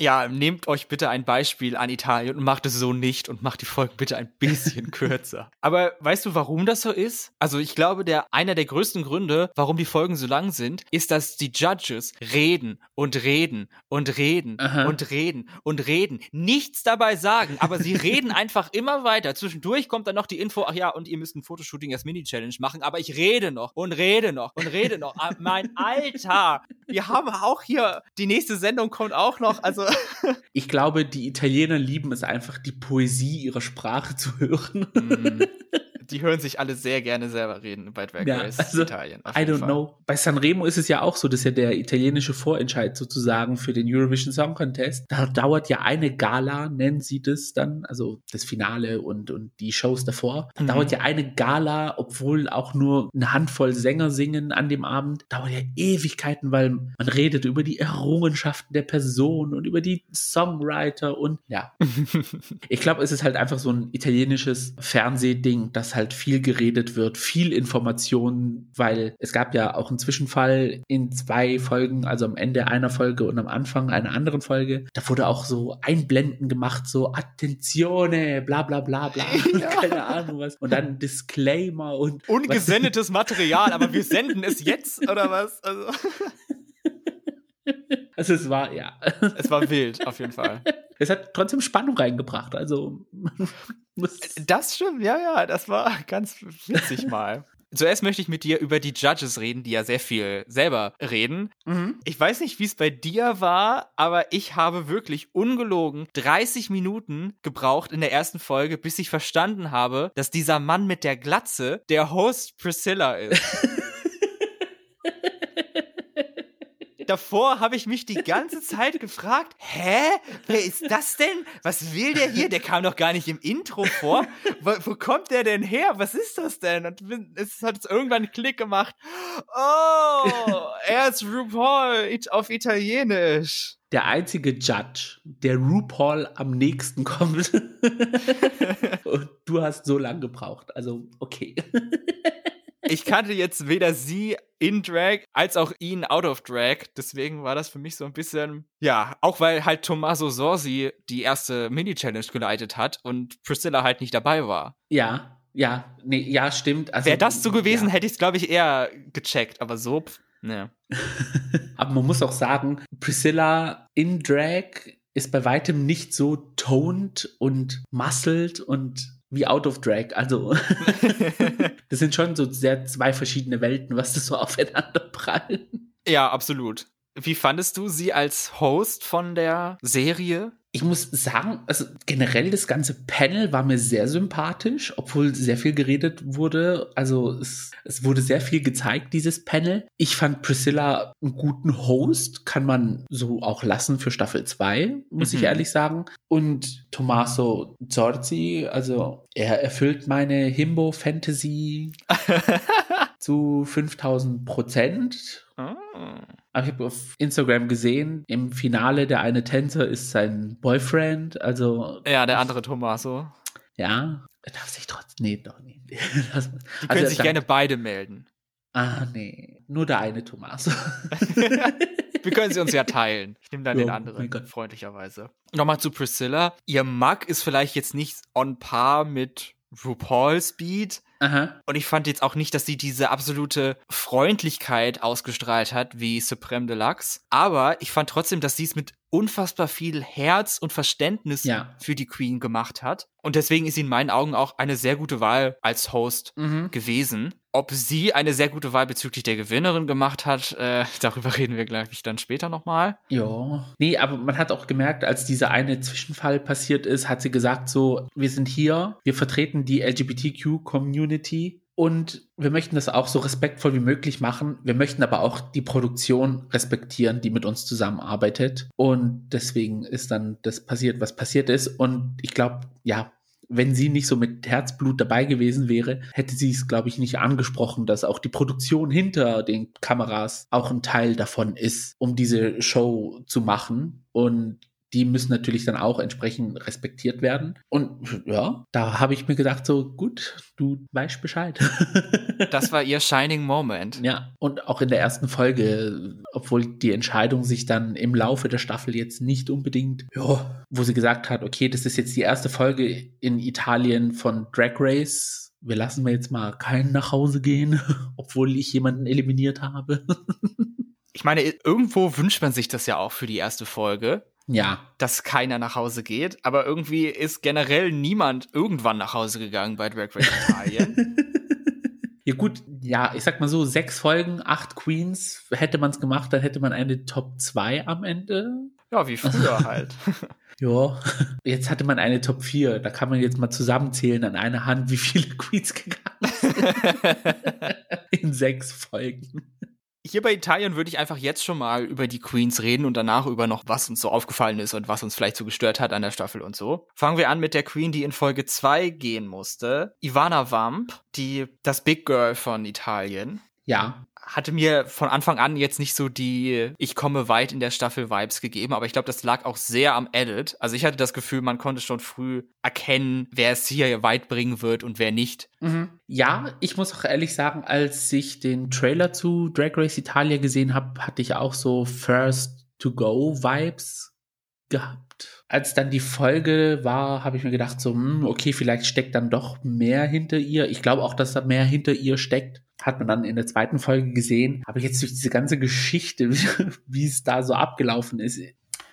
Ja, nehmt euch bitte ein Beispiel an Italien und macht es so nicht und macht die Folgen bitte ein bisschen kürzer. Aber weißt du, warum das so ist? Also ich glaube, der einer der größten Gründe, warum die Folgen so lang sind, ist, dass die Judges reden und reden und reden Aha. und reden und reden, nichts dabei sagen, aber sie reden einfach immer weiter. Zwischendurch kommt dann noch die Info, ach ja, und ihr müsst ein Fotoshooting als Mini-Challenge machen, aber ich rede noch und rede noch und rede noch. Ah, mein Alter, wir haben auch hier, die nächste Sendung kommt auch noch, also ich glaube, die Italiener lieben es einfach, die Poesie ihrer Sprache zu hören. Mm die hören sich alle sehr gerne selber reden bei Drag Race ja, also, Italien. I don't Fall. know. Bei Sanremo ist es ja auch so, dass ja der italienische Vorentscheid sozusagen für den Eurovision Song Contest. Da dauert ja eine Gala, nennen sie das dann, also das Finale und, und die Shows davor. Da mhm. dauert ja eine Gala, obwohl auch nur eine Handvoll Sänger singen an dem Abend, dauert ja Ewigkeiten, weil man redet über die Errungenschaften der Person und über die Songwriter und ja. ich glaube, es ist halt einfach so ein italienisches Fernsehding, das halt halt viel geredet wird, viel Informationen, weil es gab ja auch einen Zwischenfall in zwei Folgen, also am Ende einer Folge und am Anfang einer anderen Folge. Da wurde auch so Einblenden gemacht, so Attenzione, bla bla bla bla, ja. keine Ahnung was. Und dann Disclaimer und. Ungesendetes Material, aber wir senden es jetzt, oder was? Also. Also es war, ja. Es war wild, auf jeden Fall. Es hat trotzdem Spannung reingebracht. Also das stimmt, ja, ja, das war ganz witzig mal. Zuerst möchte ich mit dir über die Judges reden, die ja sehr viel selber reden. Mhm. Ich weiß nicht, wie es bei dir war, aber ich habe wirklich ungelogen 30 Minuten gebraucht in der ersten Folge, bis ich verstanden habe, dass dieser Mann mit der Glatze der Host Priscilla ist. davor habe ich mich die ganze Zeit gefragt, hä? Wer ist das denn? Was will der hier? Der kam doch gar nicht im Intro vor. Wo, wo kommt der denn her? Was ist das denn? Und es hat irgendwann einen Klick gemacht. Oh, er ist RuPaul auf Italienisch. Der einzige Judge, der RuPaul am nächsten kommt. Und du hast so lange gebraucht. Also, okay ich kannte jetzt weder sie in Drag als auch ihn out of Drag. Deswegen war das für mich so ein bisschen, ja, auch weil halt Tommaso Sorsi die erste Mini-Challenge geleitet hat und Priscilla halt nicht dabei war. Ja, ja, nee, ja, stimmt. Also, Wäre das so gewesen, ja. hätte ich es, glaube ich, eher gecheckt, aber so, ne. aber man muss auch sagen, Priscilla in Drag ist bei weitem nicht so toned und muscled und wie Out of Drag. Also, das sind schon so sehr zwei verschiedene Welten, was das so aufeinander prallen. Ja, absolut. Wie fandest du sie als Host von der Serie? Ich muss sagen, also generell das ganze Panel war mir sehr sympathisch, obwohl sehr viel geredet wurde. Also es, es wurde sehr viel gezeigt, dieses Panel. Ich fand Priscilla einen guten Host, kann man so auch lassen für Staffel 2, muss mhm. ich ehrlich sagen. Und Tommaso Zorzi, also er erfüllt meine Himbo-Fantasy zu 5000 Prozent. Oh. Aber ich habe auf Instagram gesehen, im Finale der eine Tänzer ist sein Boyfriend, also. Ja, der andere Tommaso. Ja, er darf sich trotzdem. Nee, doch nicht. Das, Die können also, sich gerne beide melden. Ah, nee. Nur der eine Tommaso. Wir können sie uns ja teilen. Ich nehme dann ja, den anderen, freundlicherweise. Nochmal zu Priscilla. Ihr Mug ist vielleicht jetzt nicht on par mit RuPaul Speed. Aha. Und ich fand jetzt auch nicht, dass sie diese absolute Freundlichkeit ausgestrahlt hat wie Supreme Deluxe. Aber ich fand trotzdem, dass sie es mit unfassbar viel Herz und Verständnis ja. für die Queen gemacht hat. Und deswegen ist sie in meinen Augen auch eine sehr gute Wahl als Host mhm. gewesen. Ob sie eine sehr gute Wahl bezüglich der Gewinnerin gemacht hat, äh, darüber reden wir, gleich dann später nochmal. Ja. Nee, aber man hat auch gemerkt, als dieser eine Zwischenfall passiert ist, hat sie gesagt so, wir sind hier, wir vertreten die LGBTQ-Community und wir möchten das auch so respektvoll wie möglich machen. Wir möchten aber auch die Produktion respektieren, die mit uns zusammenarbeitet. Und deswegen ist dann das passiert, was passiert ist. Und ich glaube, ja, wenn sie nicht so mit Herzblut dabei gewesen wäre, hätte sie es, glaube ich, nicht angesprochen, dass auch die Produktion hinter den Kameras auch ein Teil davon ist, um diese Show zu machen. Und die müssen natürlich dann auch entsprechend respektiert werden. Und ja, da habe ich mir gedacht, so gut, du weißt Bescheid. das war ihr Shining Moment. Ja, und auch in der ersten Folge, obwohl die Entscheidung sich dann im Laufe der Staffel jetzt nicht unbedingt, ja, wo sie gesagt hat, okay, das ist jetzt die erste Folge in Italien von Drag Race. Wir lassen wir jetzt mal keinen nach Hause gehen, obwohl ich jemanden eliminiert habe. ich meine, irgendwo wünscht man sich das ja auch für die erste Folge. Ja. Dass keiner nach Hause geht. Aber irgendwie ist generell niemand irgendwann nach Hause gegangen bei Drag Race Italien. ja, gut, ja, ich sag mal so, sechs Folgen, acht Queens, hätte man es gemacht, dann hätte man eine Top 2 am Ende. Ja, wie früher halt. Ja, jetzt hatte man eine Top 4. Da kann man jetzt mal zusammenzählen an einer Hand, wie viele Queens gegangen sind. In sechs Folgen. Hier bei Italien würde ich einfach jetzt schon mal über die Queens reden und danach über noch, was uns so aufgefallen ist und was uns vielleicht so gestört hat an der Staffel und so. Fangen wir an mit der Queen, die in Folge 2 gehen musste. Ivana Vamp, die, das Big Girl von Italien. Ja hatte mir von Anfang an jetzt nicht so die Ich komme weit in der Staffel Vibes gegeben, aber ich glaube, das lag auch sehr am Edit. Also ich hatte das Gefühl, man konnte schon früh erkennen, wer es hier weit bringen wird und wer nicht. Mhm. Ja, ich muss auch ehrlich sagen, als ich den Trailer zu Drag Race Italia gesehen habe, hatte ich auch so First to Go Vibes gehabt. Als dann die Folge war, habe ich mir gedacht, so, hm, okay, vielleicht steckt dann doch mehr hinter ihr. Ich glaube auch, dass da mehr hinter ihr steckt hat man dann in der zweiten Folge gesehen, aber jetzt durch diese ganze Geschichte, wie es da so abgelaufen ist,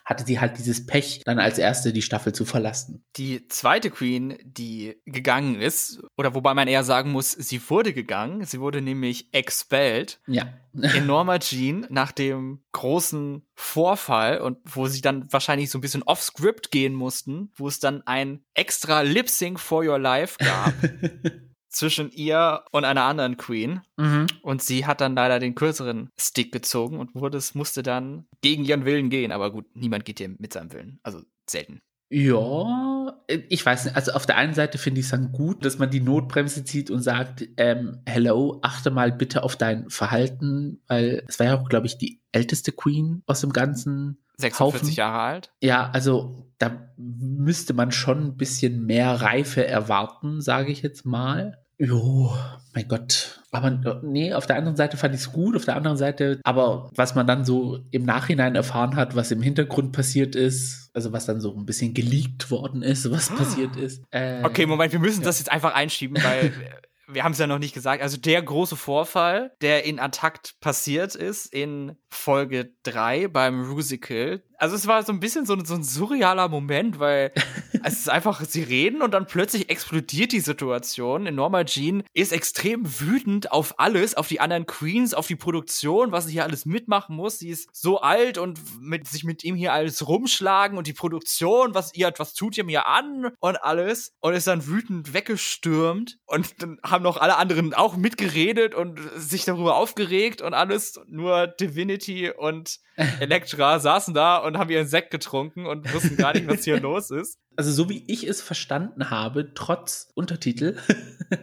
hatte sie halt dieses Pech, dann als erste die Staffel zu verlassen. Die zweite Queen, die gegangen ist, oder wobei man eher sagen muss, sie wurde gegangen, sie wurde nämlich expelled. Ja. in Norma Jean nach dem großen Vorfall und wo sie dann wahrscheinlich so ein bisschen off-script gehen mussten, wo es dann ein extra Lip-Sync for Your Life gab. zwischen ihr und einer anderen Queen. Mhm. Und sie hat dann leider den kürzeren Stick gezogen und wurde, musste dann gegen ihren Willen gehen. Aber gut, niemand geht hier mit seinem Willen. Also selten. Ja, ich weiß nicht. Also auf der einen Seite finde ich es dann gut, dass man die Notbremse zieht und sagt, ähm, hello, achte mal bitte auf dein Verhalten, weil es war ja auch, glaube ich, die älteste Queen aus dem ganzen 46 Haufen. Jahre alt. Ja, also da müsste man schon ein bisschen mehr Reife erwarten, sage ich jetzt mal. Jo, mein Gott. Aber nee, auf der anderen Seite fand ich es gut, auf der anderen Seite, aber was man dann so im Nachhinein erfahren hat, was im Hintergrund passiert ist, also was dann so ein bisschen geleakt worden ist, was passiert ist. Äh, okay, Moment, wir müssen ja. das jetzt einfach einschieben, weil wir haben es ja noch nicht gesagt. Also der große Vorfall, der in Antakt passiert ist, in Folge 3 beim Rusical. Also es war so ein bisschen so, so ein surrealer Moment, weil es ist einfach, sie reden und dann plötzlich explodiert die Situation. Norma Jean ist extrem wütend auf alles, auf die anderen Queens, auf die Produktion, was sie hier alles mitmachen muss. Sie ist so alt und mit, sich mit ihm hier alles rumschlagen und die Produktion, was ihr, was tut ihr mir an und alles und ist dann wütend weggestürmt und dann haben noch alle anderen auch mitgeredet und sich darüber aufgeregt und alles. Nur Divinity und Elektra saßen da und haben ihren Sekt getrunken und wussten gar nicht, was hier los ist. Also so wie ich es verstanden habe, trotz Untertitel,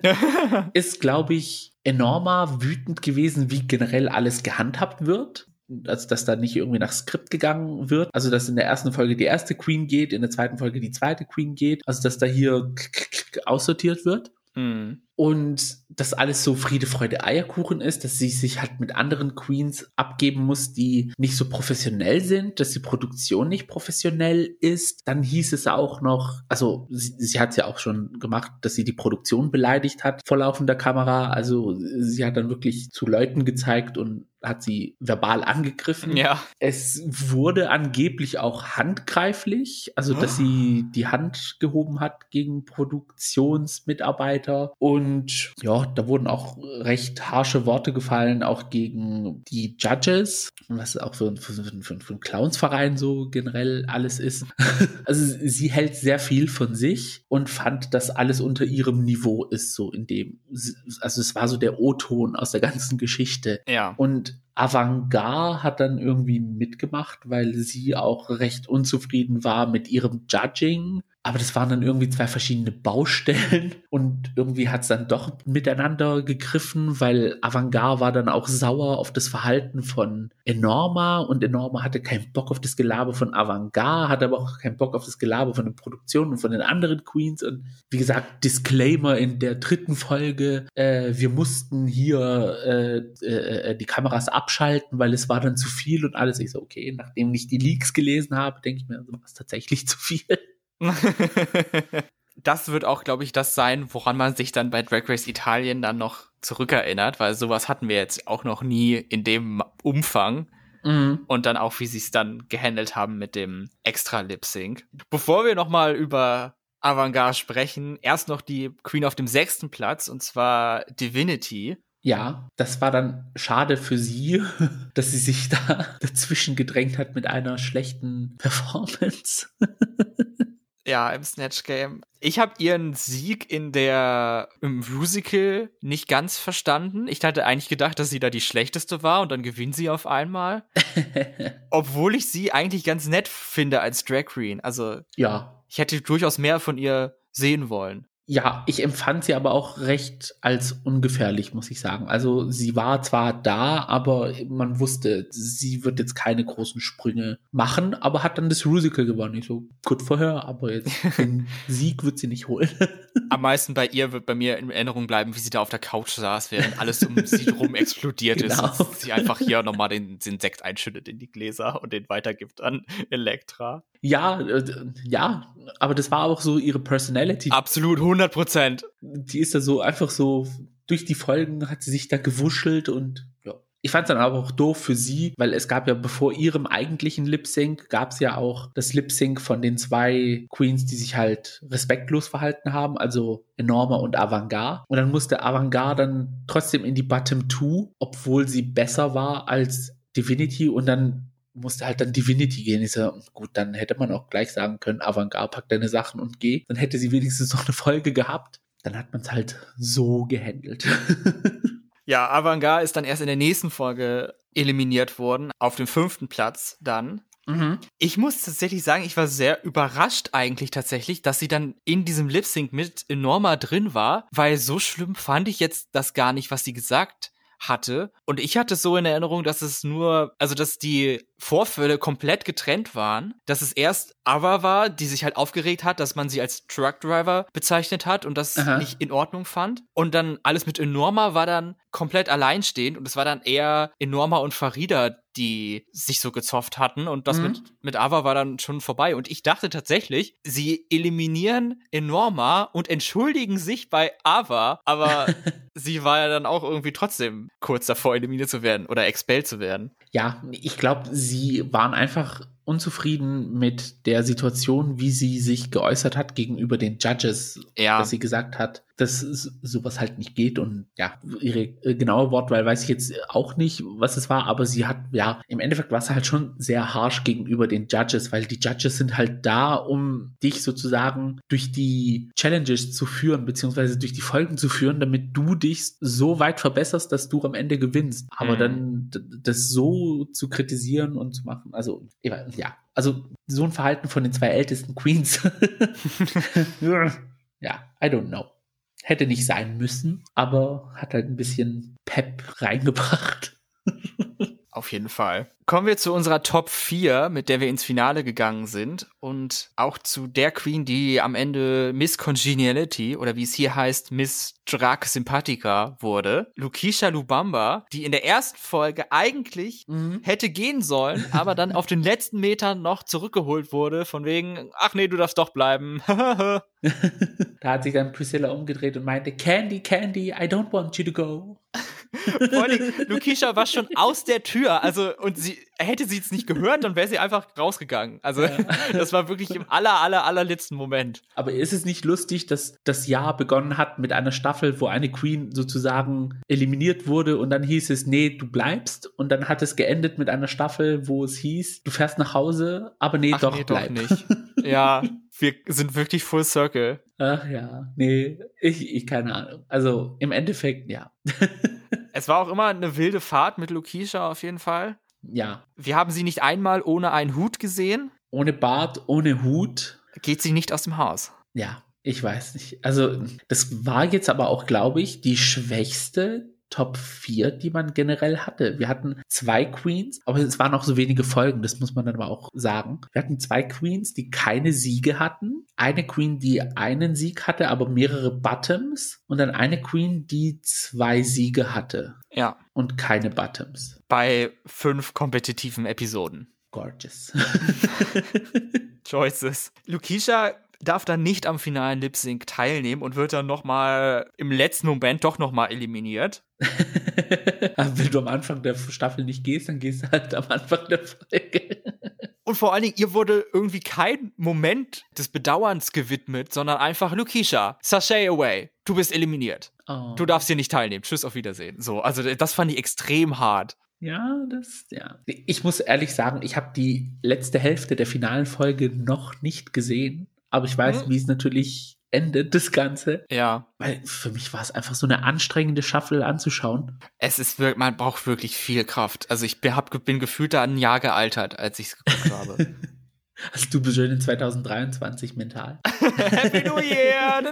ist, glaube ich, enormer wütend gewesen, wie generell alles gehandhabt wird also dass da nicht irgendwie nach Skript gegangen wird. Also dass in der ersten Folge die erste Queen geht, in der zweiten Folge die zweite Queen geht. Also dass da hier aussortiert wird. Mhm. Und dass alles so Friede, Freude, Eierkuchen ist, dass sie sich halt mit anderen Queens abgeben muss, die nicht so professionell sind, dass die Produktion nicht professionell ist. Dann hieß es auch noch, also sie, sie hat es ja auch schon gemacht, dass sie die Produktion beleidigt hat vor laufender Kamera. Also sie hat dann wirklich zu Leuten gezeigt und hat sie verbal angegriffen. Ja. Es wurde angeblich auch handgreiflich, also dass oh. sie die Hand gehoben hat gegen Produktionsmitarbeiter und und ja, da wurden auch recht harsche Worte gefallen, auch gegen die Judges, was auch für, für, für, für einen Clownsverein so generell alles ist. also sie hält sehr viel von sich und fand, dass alles unter ihrem Niveau ist, so in dem, also es war so der O-Ton aus der ganzen Geschichte. Ja. Und Avantgarde hat dann irgendwie mitgemacht, weil sie auch recht unzufrieden war mit ihrem Judging aber das waren dann irgendwie zwei verschiedene Baustellen und irgendwie hat es dann doch miteinander gegriffen, weil Avantgarde war dann auch sauer auf das Verhalten von Enorma und Enorma hatte keinen Bock auf das Gelaber von Avantgarde, hatte aber auch keinen Bock auf das Gelaber von den Produktionen und von den anderen Queens und wie gesagt, Disclaimer in der dritten Folge, äh, wir mussten hier äh, äh, die Kameras abschalten, weil es war dann zu viel und alles. Ich so, okay, nachdem ich die Leaks gelesen habe, denke ich mir, also, war es tatsächlich zu viel. das wird auch, glaube ich, das sein, woran man sich dann bei Drag Race Italien dann noch zurückerinnert, weil sowas hatten wir jetzt auch noch nie in dem Umfang. Mhm. Und dann auch, wie sie es dann gehandelt haben mit dem extra Lip Sync. Bevor wir nochmal über Avantgarde sprechen, erst noch die Queen auf dem sechsten Platz, und zwar Divinity. Ja, das war dann schade für sie, dass sie sich da dazwischen gedrängt hat mit einer schlechten Performance. Ja, im Snatch Game. Ich habe ihren Sieg in der im Musical nicht ganz verstanden. Ich hatte eigentlich gedacht, dass sie da die schlechteste war und dann gewinnt sie auf einmal. Obwohl ich sie eigentlich ganz nett finde als Drag Queen. Also ja, ich hätte durchaus mehr von ihr sehen wollen. Ja, ich empfand sie aber auch recht als ungefährlich, muss ich sagen. Also sie war zwar da, aber man wusste, sie wird jetzt keine großen Sprünge machen, aber hat dann das Rusical gewonnen. Ich so, gut vorher, aber jetzt den Sieg wird sie nicht holen. Am meisten bei ihr wird bei mir in Erinnerung bleiben, wie sie da auf der Couch saß, während alles um sie rum explodiert genau. ist. Und sie einfach hier nochmal den, den Sekt einschüttet in die Gläser und den weitergibt an Elektra. Ja, äh, ja, aber das war auch so ihre Personality. Absolut, 100 Prozent. Die ist da so einfach so, durch die Folgen hat sie sich da gewuschelt und ja. Ich fand es dann aber auch doof für sie, weil es gab ja bevor ihrem eigentlichen Lip Sync gab es ja auch das Lip Sync von den zwei Queens, die sich halt respektlos verhalten haben, also Enorma und Avantgarde. Und dann musste Avantgarde dann trotzdem in die Bottom Two, obwohl sie besser war als Divinity und dann musste halt dann Divinity gehen. Ich so, gut, dann hätte man auch gleich sagen können, Avantgarde, pack deine Sachen und geh. Dann hätte sie wenigstens noch eine Folge gehabt. Dann hat man es halt so gehandelt. Ja, Avantgarde ist dann erst in der nächsten Folge eliminiert worden, auf dem fünften Platz dann. Mhm. Ich muss tatsächlich sagen, ich war sehr überrascht eigentlich tatsächlich, dass sie dann in diesem Lip Sync mit Enorma drin war, weil so schlimm fand ich jetzt das gar nicht, was sie gesagt hatte. Und ich hatte so in Erinnerung, dass es nur, also dass die Vorfälle komplett getrennt waren, dass es erst Ava war, die sich halt aufgeregt hat, dass man sie als Truckdriver bezeichnet hat und das Aha. nicht in Ordnung fand. Und dann alles mit Enorma war dann komplett alleinstehend und es war dann eher Enorma und Farida, die sich so gezofft hatten und das mhm. mit, mit Ava war dann schon vorbei. Und ich dachte tatsächlich, sie eliminieren Enorma und entschuldigen sich bei Ava, aber sie war ja dann auch irgendwie trotzdem kurz davor, eliminiert zu werden oder expelled zu werden. Ja, ich glaube, sie waren einfach unzufrieden mit der Situation, wie sie sich geäußert hat gegenüber den Judges, ja. dass sie gesagt hat, dass sowas halt nicht geht und ja, ihre äh, genaue Wortwahl weiß ich jetzt auch nicht, was es war, aber sie hat ja, im Endeffekt war es halt schon sehr harsh gegenüber den Judges, weil die Judges sind halt da, um dich sozusagen durch die Challenges zu führen, beziehungsweise durch die Folgen zu führen, damit du dich so weit verbesserst, dass du am Ende gewinnst. Aber mhm. dann das so zu kritisieren und zu machen, also ja, also so ein Verhalten von den zwei ältesten Queens. ja, I don't know. Hätte nicht sein müssen, aber hat halt ein bisschen Pep reingebracht. Auf jeden Fall. Kommen wir zu unserer Top 4, mit der wir ins Finale gegangen sind und auch zu der Queen, die am Ende Miss Congeniality oder wie es hier heißt, Miss Drake Sympathica wurde. Lukisha Lubamba, die in der ersten Folge eigentlich mhm. hätte gehen sollen, aber dann auf den letzten Metern noch zurückgeholt wurde, von wegen, ach nee, du darfst doch bleiben. da hat sich dann Priscilla umgedreht und meinte, Candy, Candy, I don't want you to go. Vor allem, Lukisha war schon aus der Tür, also und sie hätte sie es nicht gehört, dann wäre sie einfach rausgegangen. Also ja. das war wirklich im aller, aller, allerletzten Moment. Aber ist es nicht lustig, dass das Jahr begonnen hat mit einer Staffel, wo eine Queen sozusagen eliminiert wurde und dann hieß es, nee, du bleibst und dann hat es geendet mit einer Staffel, wo es hieß, du fährst nach Hause, aber nee, Ach, doch, nee, bleib. doch nicht. ja, wir sind wirklich full circle. Ach ja, nee, ich, ich keine Ahnung. Also im Endeffekt, ja. es war auch immer eine wilde Fahrt mit Lukisha auf jeden Fall. Ja. Wir haben sie nicht einmal ohne einen Hut gesehen. Ohne Bart, ohne Hut. Geht sie nicht aus dem Haus. Ja, ich weiß nicht. Also, das war jetzt aber auch, glaube ich, die schwächste Top 4, die man generell hatte. Wir hatten zwei Queens, aber es waren auch so wenige Folgen, das muss man dann aber auch sagen. Wir hatten zwei Queens, die keine Siege hatten. Eine Queen, die einen Sieg hatte, aber mehrere Bottoms. Und dann eine Queen, die zwei Siege hatte. Ja. Und keine Bottoms. Bei fünf kompetitiven Episoden. Gorgeous. Choices. Lukisha darf dann nicht am finalen Lip Sync teilnehmen und wird dann nochmal im letzten Moment doch nochmal eliminiert. Wenn du am Anfang der Staffel nicht gehst, dann gehst du halt am Anfang der Folge. Und vor allen Dingen, ihr wurde irgendwie kein Moment des Bedauerns gewidmet, sondern einfach Lukisha, sachet away, du bist eliminiert. Oh. Du darfst hier nicht teilnehmen. Tschüss, auf Wiedersehen. So, also das fand ich extrem hart. Ja, das, ja. Ich muss ehrlich sagen, ich habe die letzte Hälfte der finalen Folge noch nicht gesehen aber ich weiß, mhm. wie es natürlich endet, das Ganze. Ja. Weil für mich war es einfach so eine anstrengende Shuffle anzuschauen. Es ist wirklich, man braucht wirklich viel Kraft. Also ich hab, bin gefühlt da ein Jahr gealtert, als ich es geguckt habe. Also du bist schon in 2023 mental. Happy New Year!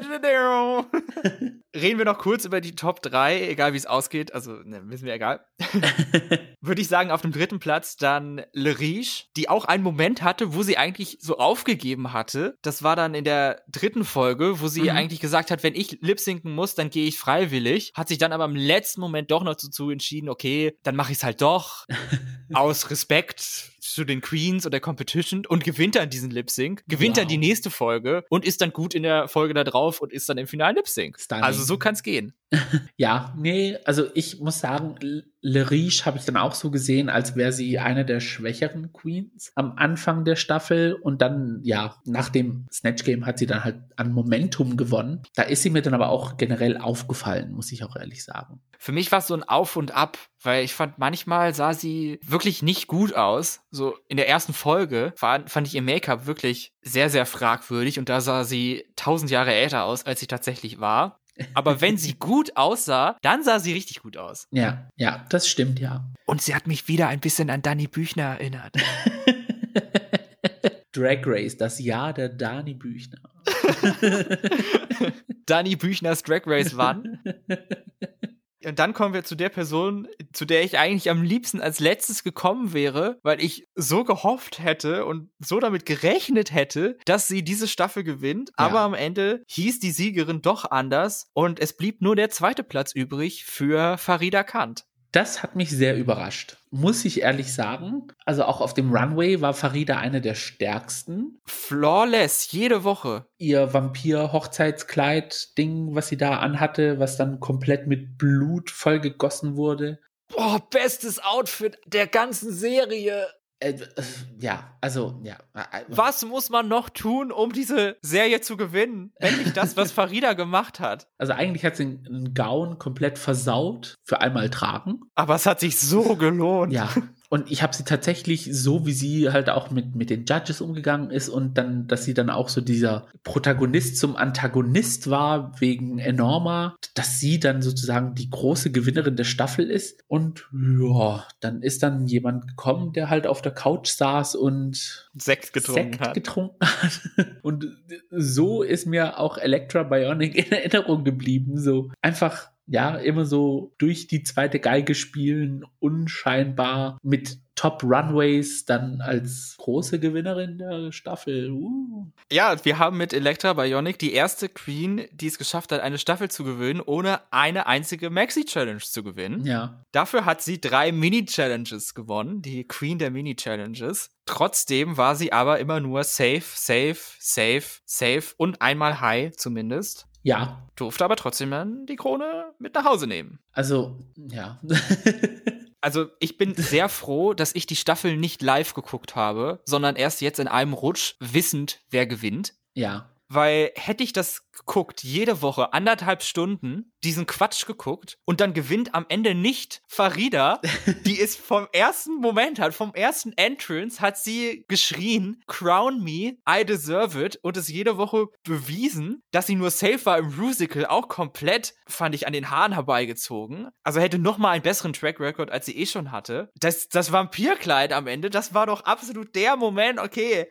Reden wir noch kurz über die Top 3, egal wie es ausgeht. Also, ne, wissen wir egal. Würde ich sagen, auf dem dritten Platz dann Le Riche, die auch einen Moment hatte, wo sie eigentlich so aufgegeben hatte. Das war dann in der dritten Folge, wo sie mhm. eigentlich gesagt hat, wenn ich lipsinken muss, dann gehe ich freiwillig. Hat sich dann aber im letzten Moment doch noch dazu entschieden, okay, dann mache ich es halt doch. aus Respekt zu den Queens und der Competition und gewinnt dann diesen Lip Sync, gewinnt wow. dann die nächste Folge und ist dann gut in der Folge da drauf und ist dann im finalen Lip Sync. Also so kann es gehen. ja, nee, also ich muss sagen, Le Riche habe ich dann auch so gesehen, als wäre sie eine der schwächeren Queens am Anfang der Staffel und dann, ja, nach dem Snatch Game hat sie dann halt an Momentum gewonnen. Da ist sie mir dann aber auch generell aufgefallen, muss ich auch ehrlich sagen. Für mich war es so ein Auf und Ab, weil ich fand, manchmal sah sie wirklich nicht gut aus. So in der ersten Folge war, fand ich ihr Make-up wirklich sehr, sehr fragwürdig und da sah sie tausend Jahre älter aus, als sie tatsächlich war. Aber wenn sie gut aussah, dann sah sie richtig gut aus. Ja, ja, das stimmt, ja. Und sie hat mich wieder ein bisschen an Dani Büchner erinnert. Drag Race, das Jahr der Dani Büchner. Dani Büchners Drag Race wann? Und dann kommen wir zu der Person, zu der ich eigentlich am liebsten als letztes gekommen wäre, weil ich so gehofft hätte und so damit gerechnet hätte, dass sie diese Staffel gewinnt. Ja. Aber am Ende hieß die Siegerin doch anders und es blieb nur der zweite Platz übrig für Farida Kant. Das hat mich sehr überrascht. Muss ich ehrlich sagen. Also auch auf dem Runway war Farida eine der stärksten. Flawless, jede Woche. Ihr Vampir-Hochzeitskleid-Ding, was sie da anhatte, was dann komplett mit Blut vollgegossen wurde. Boah, bestes Outfit der ganzen Serie. Äh, ja, also, ja. Was muss man noch tun, um diese Serie zu gewinnen? Wenn nicht das, was Farida gemacht hat. Also, eigentlich hat sie einen Gaun komplett versaut für einmal tragen. Aber es hat sich so gelohnt. Ja, und ich habe sie tatsächlich so, wie sie halt auch mit, mit den Judges umgegangen ist und dann, dass sie dann auch so dieser Protagonist zum Antagonist war wegen Enorma, dass sie dann sozusagen die große Gewinnerin der Staffel ist. Und ja, dann ist dann jemand gekommen, der halt auf der Couch saß und Sekt getrunken Sekt hat. Getrunken hat. Und so ist mir auch Electra Bionic in Erinnerung geblieben. So einfach ja, immer so durch die zweite Geige spielen, unscheinbar mit Top Runways dann als große Gewinnerin der Staffel. Uh. Ja, wir haben mit Elektra Bionic die erste Queen, die es geschafft hat, eine Staffel zu gewinnen, ohne eine einzige Maxi-Challenge zu gewinnen. Ja. Dafür hat sie drei Mini-Challenges gewonnen, die Queen der Mini-Challenges. Trotzdem war sie aber immer nur safe, safe, safe, safe und einmal high zumindest. Ja. Durfte aber trotzdem dann die Krone mit nach Hause nehmen. Also, ja. also, ich bin sehr froh, dass ich die Staffel nicht live geguckt habe, sondern erst jetzt in einem Rutsch wissend, wer gewinnt. Ja. Weil hätte ich das geguckt, jede Woche anderthalb Stunden, diesen Quatsch geguckt und dann gewinnt am Ende nicht Farida, die ist vom ersten Moment hat, vom ersten Entrance hat sie geschrien, crown me, I deserve it und es jede Woche bewiesen, dass sie nur safe war im Musical, auch komplett, fand ich, an den Haaren herbeigezogen. Also hätte noch mal einen besseren Track Record, als sie eh schon hatte. Das, das Vampirkleid am Ende, das war doch absolut der Moment, okay,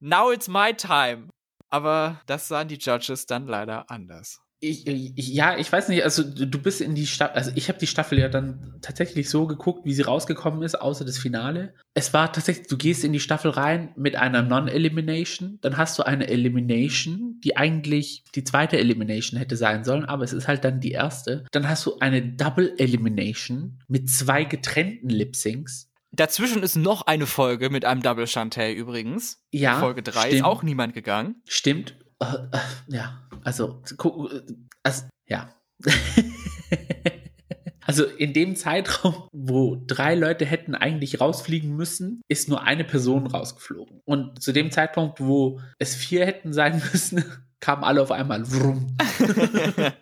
now it's my time. Aber das sahen die Judges dann leider anders. Ich, ich, ja, ich weiß nicht, also du bist in die Staffel, also ich habe die Staffel ja dann tatsächlich so geguckt, wie sie rausgekommen ist, außer das Finale. Es war tatsächlich, du gehst in die Staffel rein mit einer Non-Elimination, dann hast du eine Elimination, die eigentlich die zweite Elimination hätte sein sollen, aber es ist halt dann die erste. Dann hast du eine Double Elimination mit zwei getrennten Lip-Syncs Dazwischen ist noch eine Folge mit einem Double Chantel übrigens. Ja. Folge 3 ist auch niemand gegangen. Stimmt. Uh, uh, ja, also, also ja. also in dem Zeitraum, wo drei Leute hätten eigentlich rausfliegen müssen, ist nur eine Person rausgeflogen. Und zu dem Zeitpunkt, wo es vier hätten sein müssen, kamen alle auf einmal. Wrum.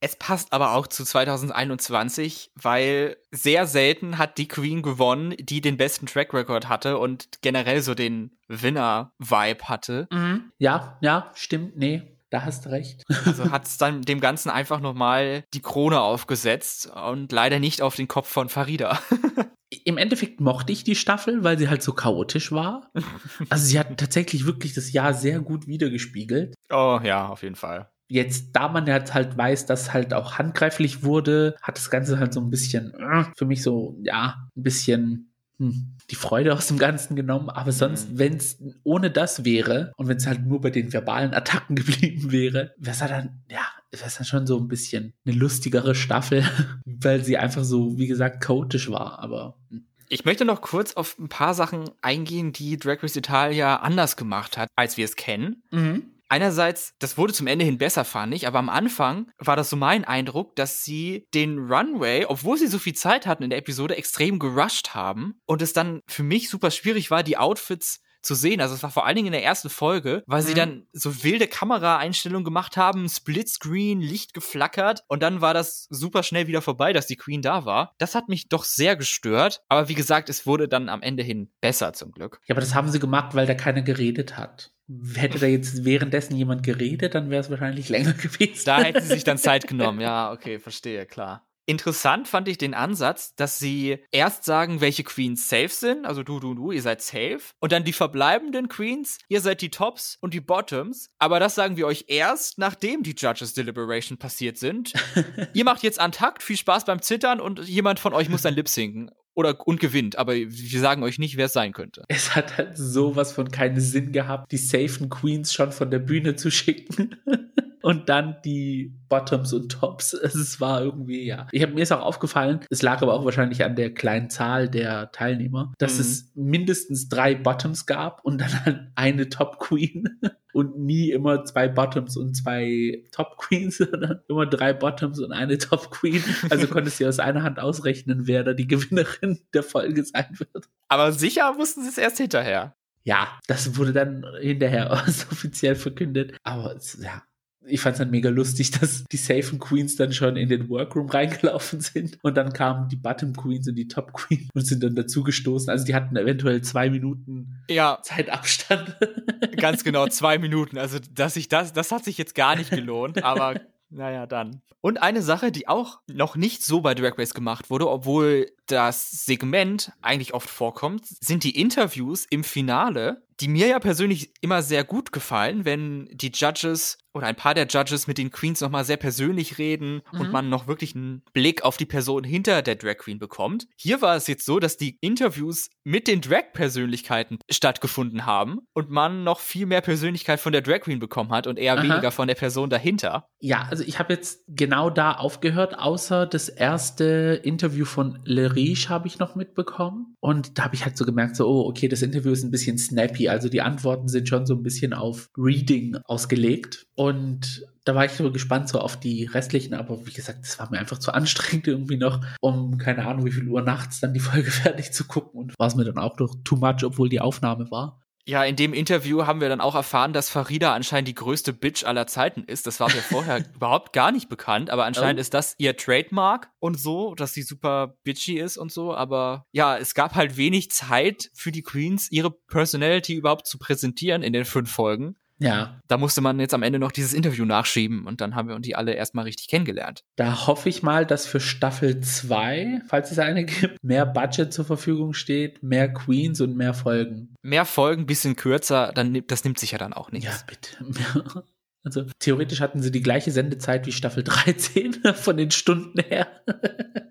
Es passt aber auch zu 2021, weil sehr selten hat die Queen gewonnen, die den besten Track Record hatte und generell so den Winner-Vibe hatte. Mhm. Ja, ja, stimmt, nee. Da hast du recht. Also hat es dann dem Ganzen einfach nochmal die Krone aufgesetzt und leider nicht auf den Kopf von Farida. Im Endeffekt mochte ich die Staffel, weil sie halt so chaotisch war. Also sie hat tatsächlich wirklich das Jahr sehr gut wiedergespiegelt. Oh ja, auf jeden Fall. Jetzt, da man jetzt halt weiß, dass halt auch handgreiflich wurde, hat das Ganze halt so ein bisschen äh, für mich so, ja, ein bisschen hm, die Freude aus dem Ganzen genommen. Aber sonst, mhm. wenn es ohne das wäre und wenn es halt nur bei den verbalen Attacken geblieben wäre, wäre es halt dann, ja, es dann schon so ein bisschen eine lustigere Staffel, weil sie einfach so, wie gesagt, chaotisch war. Aber hm. ich möchte noch kurz auf ein paar Sachen eingehen, die Drag Race Italia anders gemacht hat, als wir es kennen. Mhm einerseits, das wurde zum Ende hin besser, fand ich, aber am Anfang war das so mein Eindruck, dass sie den Runway, obwohl sie so viel Zeit hatten in der Episode, extrem gerusht haben und es dann für mich super schwierig war, die Outfits zu sehen. Also es war vor allen Dingen in der ersten Folge, weil mhm. sie dann so wilde Kameraeinstellungen gemacht haben, Splitscreen, Licht geflackert und dann war das super schnell wieder vorbei, dass die Queen da war. Das hat mich doch sehr gestört, aber wie gesagt, es wurde dann am Ende hin besser zum Glück. Ja, aber das haben sie gemacht, weil da keiner geredet hat. Hätte da jetzt währenddessen jemand geredet, dann wäre es wahrscheinlich länger gewesen. Da hätten sie sich dann Zeit genommen. Ja, okay, verstehe, klar. Interessant fand ich den Ansatz, dass sie erst sagen, welche Queens safe sind, also du, du, du, ihr seid safe, und dann die verbleibenden Queens, ihr seid die Tops und die Bottoms, aber das sagen wir euch erst, nachdem die Judges Deliberation passiert sind. ihr macht jetzt Antakt, viel Spaß beim Zittern und jemand von euch muss dann lip sinken oder und gewinnt, aber wir sagen euch nicht, wer es sein könnte. Es hat halt sowas von keinen Sinn gehabt, die safen Queens schon von der Bühne zu schicken. und dann die Bottoms und Tops. Es war irgendwie, ja. Ich habe mir ist auch aufgefallen, es lag aber auch wahrscheinlich an der kleinen Zahl der Teilnehmer, dass mhm. es mindestens drei Bottoms gab und dann halt eine Top Queen und nie immer zwei Bottoms und zwei Top Queens, sondern immer drei Bottoms und eine Top Queen. Also konntest du aus einer Hand ausrechnen, wer da die Gewinnerin der Folge sein wird. Aber sicher wussten sie es erst hinterher. Ja, das wurde dann hinterher offiziell verkündet. Aber ja, ich fand es dann mega lustig, dass die Safen Queens dann schon in den Workroom reingelaufen sind und dann kamen die Bottom Queens und die Top Queens und sind dann dazugestoßen. Also die hatten eventuell zwei Minuten ja. Zeitabstand. Ganz genau, zwei Minuten. Also, dass ich das, das hat sich jetzt gar nicht gelohnt, aber naja, dann. Und eine Sache, die auch noch nicht so bei Drag Race gemacht wurde, obwohl das Segment eigentlich oft vorkommt, sind die Interviews im Finale, die mir ja persönlich immer sehr gut gefallen, wenn die Judges oder ein paar der Judges mit den Queens nochmal sehr persönlich reden mhm. und man noch wirklich einen Blick auf die Person hinter der Drag Queen bekommt. Hier war es jetzt so, dass die Interviews mit den Drag-Persönlichkeiten stattgefunden haben und man noch viel mehr Persönlichkeit von der Drag Queen bekommen hat und eher Aha. weniger von der Person dahinter. Ja, also ich habe jetzt genau da aufgehört, außer das erste Interview von Le Riche habe ich noch mitbekommen. Und da habe ich halt so gemerkt, so, oh, okay, das Interview ist ein bisschen snappy. Also die Antworten sind schon so ein bisschen auf Reading ausgelegt. Und da war ich so gespannt so auf die restlichen, aber wie gesagt, das war mir einfach zu anstrengend irgendwie noch, um keine Ahnung wie viel Uhr nachts dann die Folge fertig zu gucken und war es mir dann auch noch too much, obwohl die Aufnahme war. Ja, in dem Interview haben wir dann auch erfahren, dass Farida anscheinend die größte Bitch aller Zeiten ist. Das war mir vorher überhaupt gar nicht bekannt, aber anscheinend oh. ist das ihr Trademark und so, dass sie super bitchy ist und so. Aber ja, es gab halt wenig Zeit für die Queens, ihre Personality überhaupt zu präsentieren in den fünf Folgen. Ja. Da musste man jetzt am Ende noch dieses Interview nachschieben und dann haben wir uns die alle erstmal richtig kennengelernt. Da hoffe ich mal, dass für Staffel 2, falls es eine gibt, mehr Budget zur Verfügung steht, mehr Queens und mehr Folgen. Mehr Folgen, bisschen kürzer, dann das nimmt sich ja dann auch nichts. Ja, bitte. Also theoretisch hatten sie die gleiche Sendezeit wie Staffel 13 von den Stunden her,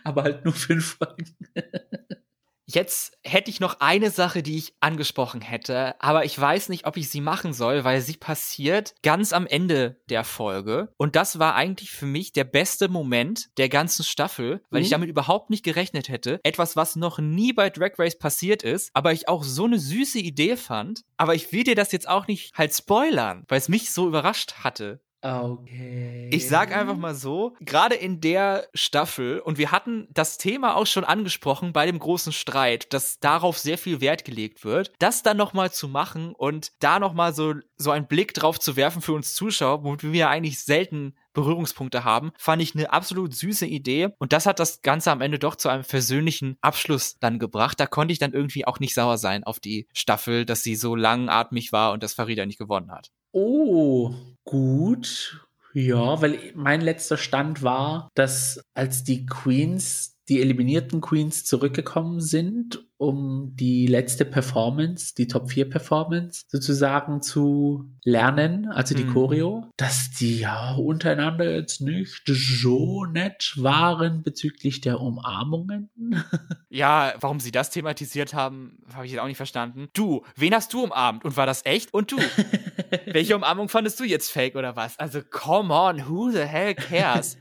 aber halt nur fünf Folgen. Jetzt hätte ich noch eine Sache, die ich angesprochen hätte, aber ich weiß nicht, ob ich sie machen soll, weil sie passiert ganz am Ende der Folge. Und das war eigentlich für mich der beste Moment der ganzen Staffel, weil mhm. ich damit überhaupt nicht gerechnet hätte. Etwas, was noch nie bei Drag Race passiert ist, aber ich auch so eine süße Idee fand. Aber ich will dir das jetzt auch nicht halt spoilern, weil es mich so überrascht hatte. Okay. Ich sag einfach mal so, gerade in der Staffel, und wir hatten das Thema auch schon angesprochen bei dem großen Streit, dass darauf sehr viel Wert gelegt wird, das dann nochmal zu machen und da nochmal so, so einen Blick drauf zu werfen für uns Zuschauer, womit wir eigentlich selten Berührungspunkte haben, fand ich eine absolut süße Idee. Und das hat das Ganze am Ende doch zu einem versöhnlichen Abschluss dann gebracht. Da konnte ich dann irgendwie auch nicht sauer sein auf die Staffel, dass sie so langatmig war und dass Farida nicht gewonnen hat. Oh, gut. Ja, weil mein letzter Stand war, dass als die Queens die eliminierten Queens zurückgekommen sind, um die letzte Performance, die Top 4 Performance sozusagen zu lernen, also die mhm. Choreo, dass die ja untereinander jetzt nicht so nett waren bezüglich der Umarmungen. Ja, warum sie das thematisiert haben, habe ich jetzt auch nicht verstanden. Du, wen hast du umarmt und war das echt? Und du, welche Umarmung fandest du jetzt fake oder was? Also, come on, who the hell cares?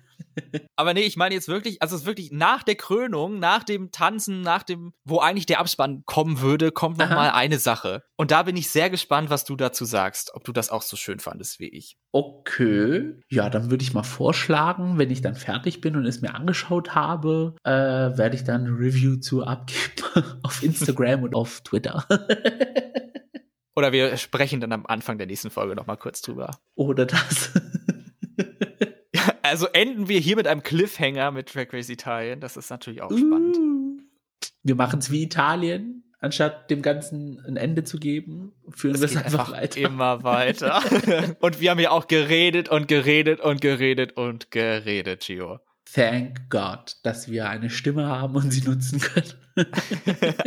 Aber nee, ich meine jetzt wirklich, also es ist wirklich nach der Krönung, nach dem Tanzen, nach dem, wo eigentlich der Abspann kommen würde, kommt noch Aha. mal eine Sache. Und da bin ich sehr gespannt, was du dazu sagst, ob du das auch so schön fandest wie ich. Okay, ja, dann würde ich mal vorschlagen, wenn ich dann fertig bin und es mir angeschaut habe, äh, werde ich dann ein Review zu abgeben auf Instagram und auf Twitter. Oder wir sprechen dann am Anfang der nächsten Folge noch mal kurz drüber. Oder das. Also enden wir hier mit einem Cliffhanger mit Drag Race Italien. Das ist natürlich auch spannend. Uh. Wir machen es wie Italien. Anstatt dem Ganzen ein Ende zu geben, führen wir es einfach, einfach weiter. immer weiter. und wir haben ja auch geredet und geredet und geredet und geredet, Gio. thank God, dass wir eine Stimme haben und sie nutzen können.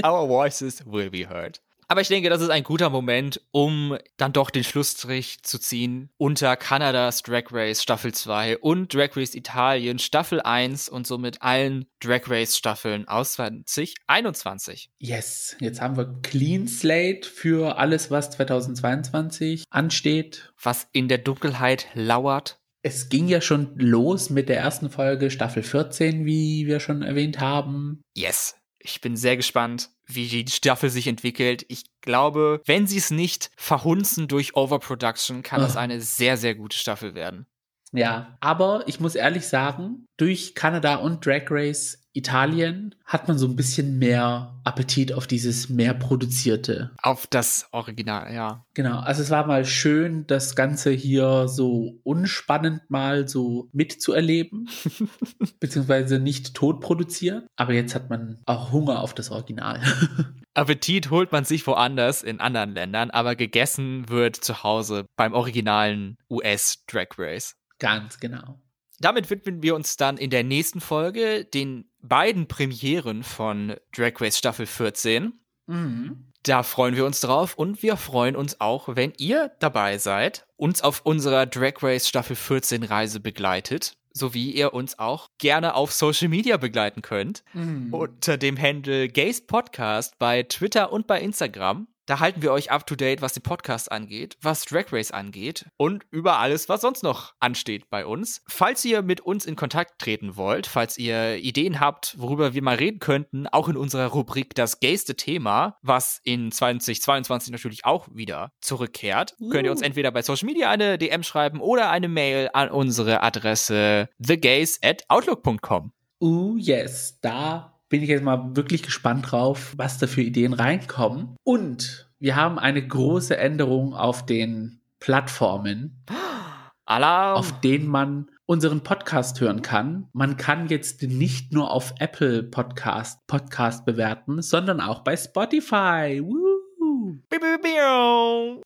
Our voices will be heard. Aber ich denke, das ist ein guter Moment, um dann doch den Schlussstrich zu ziehen unter Kanadas Drag Race Staffel 2 und Drag Race Italien Staffel 1 und somit allen Drag Race Staffeln aus 2021. Yes, jetzt haben wir Clean Slate für alles, was 2022 ansteht. Was in der Dunkelheit lauert. Es ging ja schon los mit der ersten Folge Staffel 14, wie wir schon erwähnt haben. Yes. Ich bin sehr gespannt, wie die Staffel sich entwickelt. Ich glaube, wenn sie es nicht verhunzen durch Overproduction, kann das eine sehr, sehr gute Staffel werden. Ja, aber ich muss ehrlich sagen, durch Kanada und Drag Race Italien hat man so ein bisschen mehr Appetit auf dieses mehr produzierte. Auf das Original, ja. Genau, also es war mal schön, das Ganze hier so unspannend mal so mitzuerleben, beziehungsweise nicht tot produziert. Aber jetzt hat man auch Hunger auf das Original. Appetit holt man sich woanders in anderen Ländern, aber gegessen wird zu Hause beim originalen US Drag Race. Ganz genau. Damit widmen wir uns dann in der nächsten Folge den beiden Premieren von Drag Race Staffel 14. Mhm. Da freuen wir uns drauf und wir freuen uns auch, wenn ihr dabei seid, uns auf unserer Drag Race Staffel 14 Reise begleitet, sowie ihr uns auch gerne auf Social Media begleiten könnt. Mhm. Unter dem Handle Gaze Podcast bei Twitter und bei Instagram. Da halten wir euch up to date, was den Podcast angeht, was Drag Race angeht und über alles, was sonst noch ansteht bei uns. Falls ihr mit uns in Kontakt treten wollt, falls ihr Ideen habt, worüber wir mal reden könnten, auch in unserer Rubrik das gayste Thema, was in 2022 natürlich auch wieder zurückkehrt, uh. könnt ihr uns entweder bei Social Media eine DM schreiben oder eine Mail an unsere Adresse thegays at outlook.com. Uh, yes, da bin ich jetzt mal wirklich gespannt drauf, was da für Ideen reinkommen. Und wir haben eine große Änderung auf den Plattformen, Alarm. auf denen man unseren Podcast hören kann. Man kann jetzt nicht nur auf Apple Podcast Podcast bewerten, sondern auch bei Spotify. Woo!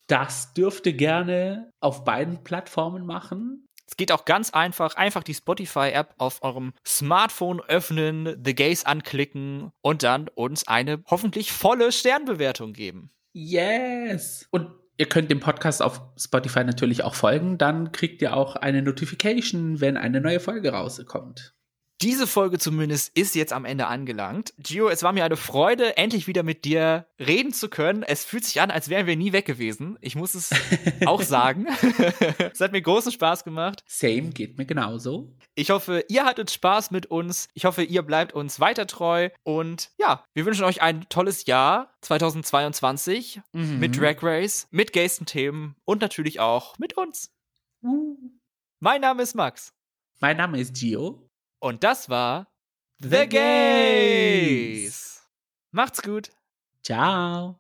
Das dürfte gerne auf beiden Plattformen machen. Es geht auch ganz einfach. Einfach die Spotify-App auf eurem Smartphone öffnen, The Gaze anklicken und dann uns eine hoffentlich volle Sternbewertung geben. Yes! Und ihr könnt dem Podcast auf Spotify natürlich auch folgen. Dann kriegt ihr auch eine Notification, wenn eine neue Folge rauskommt. Diese Folge zumindest ist jetzt am Ende angelangt. Gio, es war mir eine Freude, endlich wieder mit dir reden zu können. Es fühlt sich an, als wären wir nie weg gewesen. Ich muss es auch sagen. es hat mir großen Spaß gemacht. Same geht mir genauso. Ich hoffe, ihr hattet Spaß mit uns. Ich hoffe, ihr bleibt uns weiter treu. Und ja, wir wünschen euch ein tolles Jahr 2022 mhm. mit Drag Race, mit gaysten Themen und natürlich auch mit uns. Uh. Mein Name ist Max. Mein Name ist Gio. Und das war The Gays. Macht's gut. Ciao.